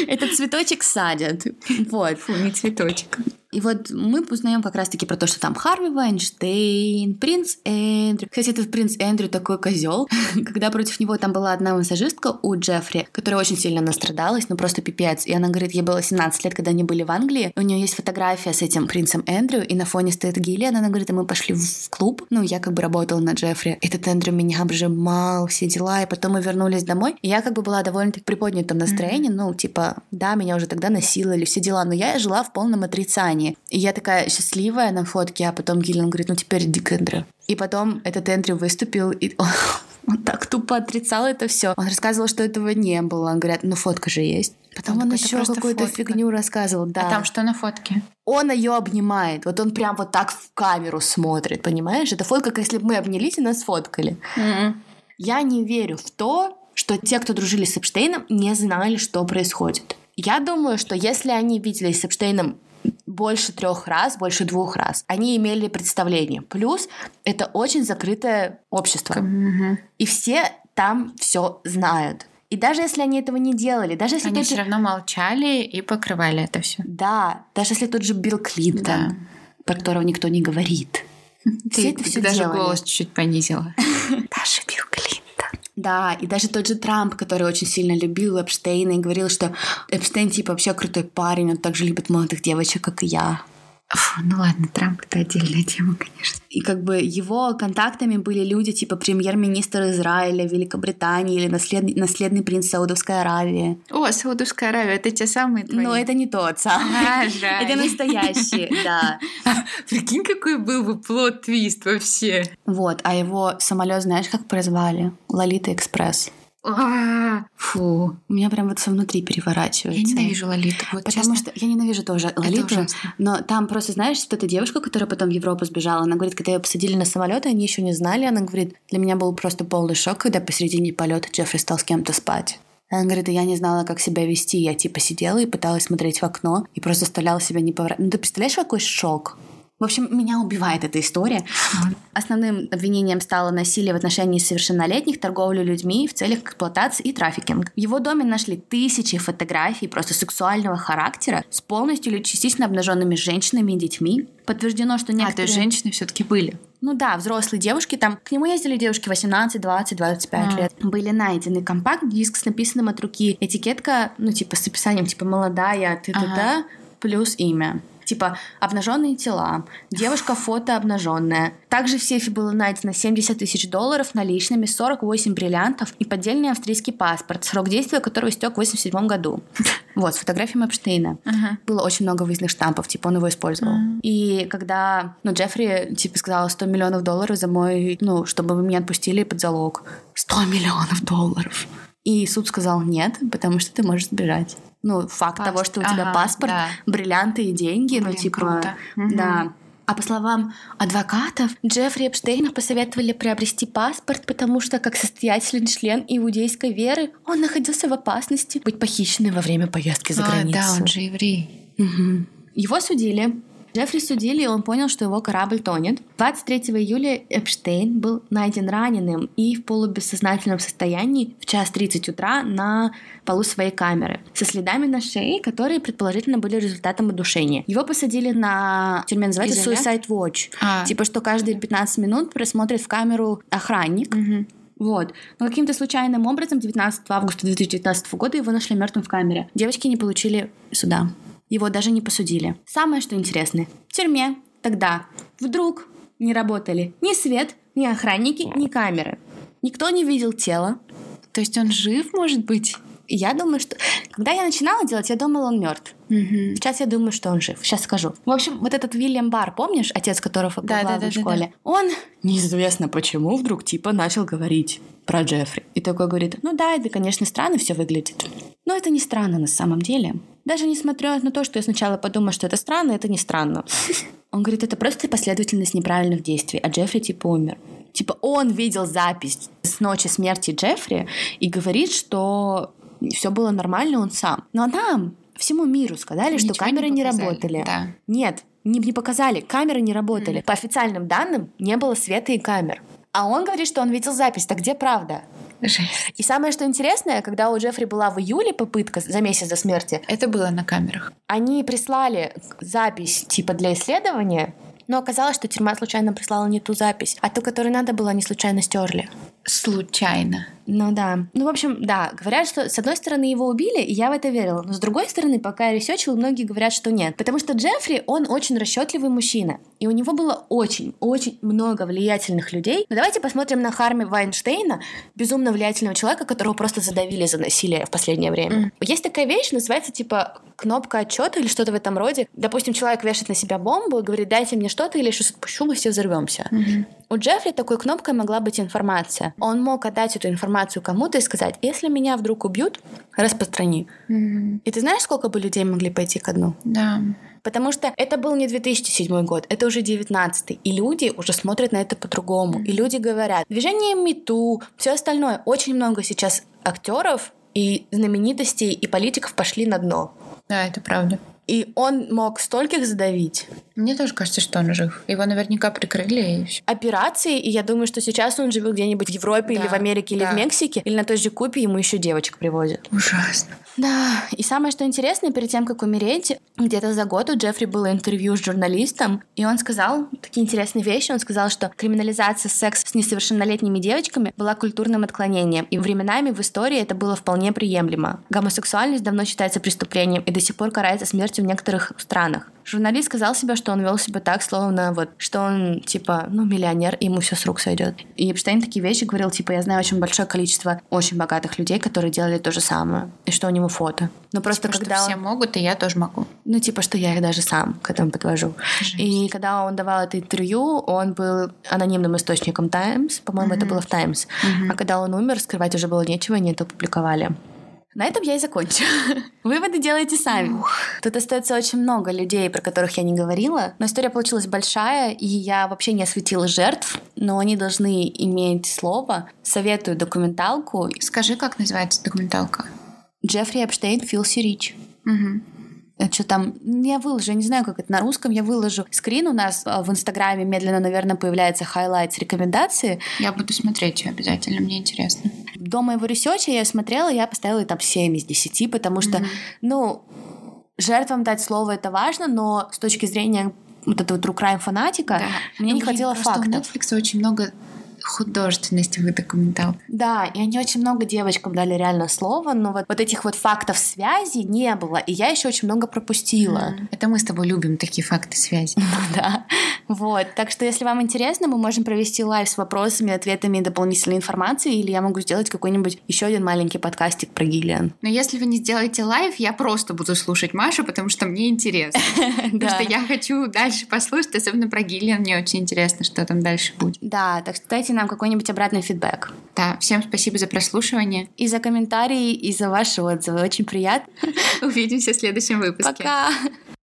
Этот цветочек садят. Вот. Фу, не цветочек. И вот мы узнаем как раз-таки про то, что там Харви Вайнштейн, принц Эндрю. Кстати, этот принц Эндрю такой козел. Когда против него там была одна массажистка у Джеффри, которая очень сильно настрадалась, ну просто пипец. И она говорит, ей было 17 лет, когда они были в Англии. У нее есть фотография с этим принцем Эндрю, и на фоне стоит Гиллиан. Она говорит, и мы пошли в клуб. Ну, я как бы работала на Джеффри. Этот Эндрю меня обжимал, все дела. И потом мы вернулись домой. И я как бы была довольно-таки в приподнятом настроении. Ну, типа, да, меня уже тогда насиловали, все дела. Но я жила в полном отрицании. И я такая счастливая на фотке, а потом Гиллиан говорит, ну теперь иди к Эндрю. И потом этот Эндрю выступил, и он так тупо отрицал это все. Он рассказывал, что этого не было. Он говорит, ну фотка же есть. Потом Он он, такой, «Это еще какую-то фотка». фигню рассказывал, да. А там что на фотке? Он ее обнимает. Вот он прям вот так в камеру смотрит, понимаешь? Это фотка, как если бы мы обнялись и нас фоткали. Я не верю в то, что те, кто дружили с Эпштейном, не знали, что происходит. Я думаю, что если они виделись с Эпштейном больше трех раз, больше двух раз, они имели представление. Плюс это очень закрытое общество. И все там все знают. И даже если они этого не делали, даже если Они тот все же... равно молчали и покрывали это все. Да, даже если тот же Билл Клинтон, Да. про которого никто не говорит. Все это все даже делали. голос чуть-чуть понизила. Даже Билл Клинтон. Да, и даже тот же Трамп, который очень сильно любил Эпштейна и говорил, что Эпштейн типа вообще крутой парень, он так же любит молодых девочек, как и я. Фу, ну ладно, Трамп это отдельная тема, конечно. И как бы его контактами были люди типа премьер-министр Израиля, Великобритании или наслед... наследный принц Саудовской Аравии. О, Саудовская Аравия, это те самые твои? Но это не тот самый. А, жаль. Это настоящий, да. Прикинь, какой был бы плод-твист вообще. Вот, а его самолет, знаешь, как прозвали? Лолита Экспресс. А, Фу. У меня прям вот все внутри Я переворачивается. ненавижу Лолиту. Вот Потому честно. что я ненавижу тоже Лолиту, но там просто, знаешь, вот эта девушка, которая потом в Европу сбежала, она говорит, когда ее посадили на самолет, они еще не знали, она говорит, для меня был просто полный шок, когда посередине полета Джеффри стал с кем-то спать. Она говорит, «И я не знала, как себя вести. Я типа сидела и пыталась смотреть в окно и просто заставляла себя не поворачивать. Ну ты представляешь, какой шок? В общем, меня убивает эта история. Основным обвинением стало насилие в отношении совершеннолетних, торговлю людьми в целях эксплуатации и трафикинг. В его доме нашли тысячи фотографий просто сексуального характера с полностью или частично обнаженными женщинами и детьми. Подтверждено, что А, то некоторые... есть женщины все-таки были. Ну да, взрослые девушки, там к нему ездили девушки 18, 20, 25 А. лет. Были найдены компакт-диск с написанным от руки этикетка, ну типа с описанием, типа молодая, ты Ага. плюс имя. Типа обнаженные тела, девушка фото обнаженная. Также в сейфе было найдено 70 тысяч долларов наличными, 48 бриллиантов и поддельный австрийский паспорт, срок действия которого истек в 87 году. Вот, с фотографией Эпштейна. Ага. Было очень много выездных штампов, типа он его использовал. И когда, ну, Джеффри, типа, сказал 100 миллионов долларов за мой, ну, чтобы вы меня отпустили под залог. 100 миллионов долларов! И суд сказал нет, потому что ты можешь сбежать. Ну, факт Паспорт. того, что у тебя Ага, паспорт, да. бриллианты и деньги, ну, Блин, типа... круто. Да. А по словам адвокатов, Джеффри Эпштейна посоветовали приобрести паспорт, потому что, как состоятельный член иудейской веры, он находился в опасности быть похищенным во время поездки за А, границу. да, он же еврей. Мгм. Его судили. Джеффри судили, и он понял, что его корабль тонет. 23 июля Эпштейн был найден раненым и в полубессознательном состоянии в час 30 утра на полу своей камеры со следами на шее, которые предположительно были результатом удушения. Его посадили на тюрьме, называется Изолятор? Suicide Watch. А. Типа, что каждые 15 минут просмотрит в камеру охранник. Мгм. Вот. Но каким-то случайным образом 19 августа 2019 года его нашли мертвым в камере. Девочки не получили суда. Его даже не посудили. Самое что интересное. В тюрьме тогда вдруг не работали ни свет, ни охранники, ни камеры. Никто не видел тело. То есть он жив, может быть? Я думаю, что... Когда я начинала делать, я думала, он мертв. Мгм. Сейчас я думаю, что он жив. Сейчас скажу. В общем, вот этот Уильям Бар, помнишь, отец которого Да, главы да, да, в да, школе? Он неизвестно почему вдруг типа начал говорить про Джеффри. И такой говорит, ну да, это, конечно, странно все выглядит. Но это не странно на самом деле. Даже несмотря на то, что я сначала подумала, что это странно, это не странно. Он говорит, это просто последовательность неправильных действий, а Джеффри типа умер. Типа он видел запись с ночи смерти Джеффри и говорит, что все было нормально, он сам. Но нам, всему миру сказали, что Ничего камеры не, показали. работали. Да. Нет, не, не показали, камеры не работали. По официальным данным не было света и камер. А он говорит, что он видел запись. Так где правда? Жесть. И самое что интересное, когда у Джеффри была в июле попытка за месяц до смерти, Это было на камерах. они прислали запись типа для исследования, но оказалось, что тюрьма случайно прислала не ту запись, а ту, которую надо было, они случайно стерли. Случайно. Ну да. Ну, в общем, да, говорят, что с одной стороны его убили, и я в это верила. Но с другой стороны, пока я ресечила, многие говорят, что нет. Потому что Джеффри, он очень расчетливый мужчина. И у него было очень-очень много влиятельных людей. Но давайте посмотрим на Харми Вайнштейна, безумно влиятельного человека, которого просто задавили за насилие в последнее время. Есть такая вещь, называется типа кнопка отчета или что-то в этом роде. Допустим, человек вешает на себя бомбу и говорит, дайте мне что-то, или я сейчас отпущу, мы все взорвемся. У Джеффри такой кнопкой могла быть информация. Он мог отдать эту информацию кому-то и сказать, если меня вдруг убьют, распространи. Мгм. И ты знаешь, сколько бы людей могли пойти ко дну? Да. Потому что это был не 2007 год, это уже 19 И люди уже смотрят на это по-другому. И люди говорят, движение МИТУ, все остальное. Очень много сейчас актеров и знаменитостей и политиков пошли на дно. Да, это правда. И он мог стольких задавить. Мне тоже кажется, что он жив. Его наверняка прикрыли и все. Операции, и я думаю, что сейчас он живет где-нибудь в Европе или Да, в Америке или да. в Мексике, или на той же Кубе ему еще девочек привозят. Ужасно. Да, и самое что интересное, перед тем, как умереть, где-то за год у Джеффри было интервью с журналистом, и он сказал такие интересные вещи. Он сказал, что криминализация секса с несовершеннолетними девочками была культурным отклонением, и временами в истории это было вполне приемлемо. Гомосексуальность давно считается преступлением и до сих пор карается смертью в некоторых странах. журналист сказал себе, что он вел себя так, словно вот, что он, типа, ну, миллионер, и ему все с рук сойдет. И Эпштейн такие вещи говорил, типа, я знаю очень большое количество очень богатых людей, которые делали то же самое, и что у него фото. Но просто Типа, когда... что он- все могут, и я тоже могу. Ну, типа, что я их даже сам к этому подвожу. Жесть. И когда он давал это интервью, он был анонимным источником Times, по-моему, это было в Times. А когда он умер, скрывать уже было нечего, они это опубликовали. На этом я и закончу. Выводы делайте сами. Тут остается очень много людей, про которых я не говорила, но история получилась большая, и я вообще не осветила жертв, но они должны иметь слово. Советую документалку Скажи, как называется документалка? Джеффри Эпштейн, Filthy Rich. Мгм. Что там, я выложу, я не знаю, как это на русском, я выложу скрин у нас а, в Инстаграме, медленно, наверное, появляется highlights, рекомендации. Я буду смотреть ее обязательно, мне интересно. До моего ресерча я смотрела, я поставила там 7 из 10, потому что, ну, жертвам дать слово это важно, но с точки зрения вот этого true crime фанатика, мне не Ну, блин, хватило фактов. У Netflix очень много художественности в документалках. Да, и они очень много девочкам дали реально слово, но вот, вот этих вот фактов связи не было, и я еще очень много пропустила. Это мы с тобой любим такие факты связи. Ну да. Вот. Так что, если вам интересно, мы можем провести live с вопросами, ответами и дополнительной информацией, или я могу сделать какой-нибудь еще один маленький подкастик про Гиллиан. Но если вы не сделаете live, я просто буду слушать Машу, потому что мне интересно. Потому что я хочу дальше послушать, особенно про Гиллиан. Мне очень интересно, что там дальше будет. Да, так что дайте нам какой-нибудь обратный фидбэк. Да, всем спасибо за прослушивание. И за комментарии, и за ваши отзывы. Очень приятно. Увидимся в следующем выпуске. Пока!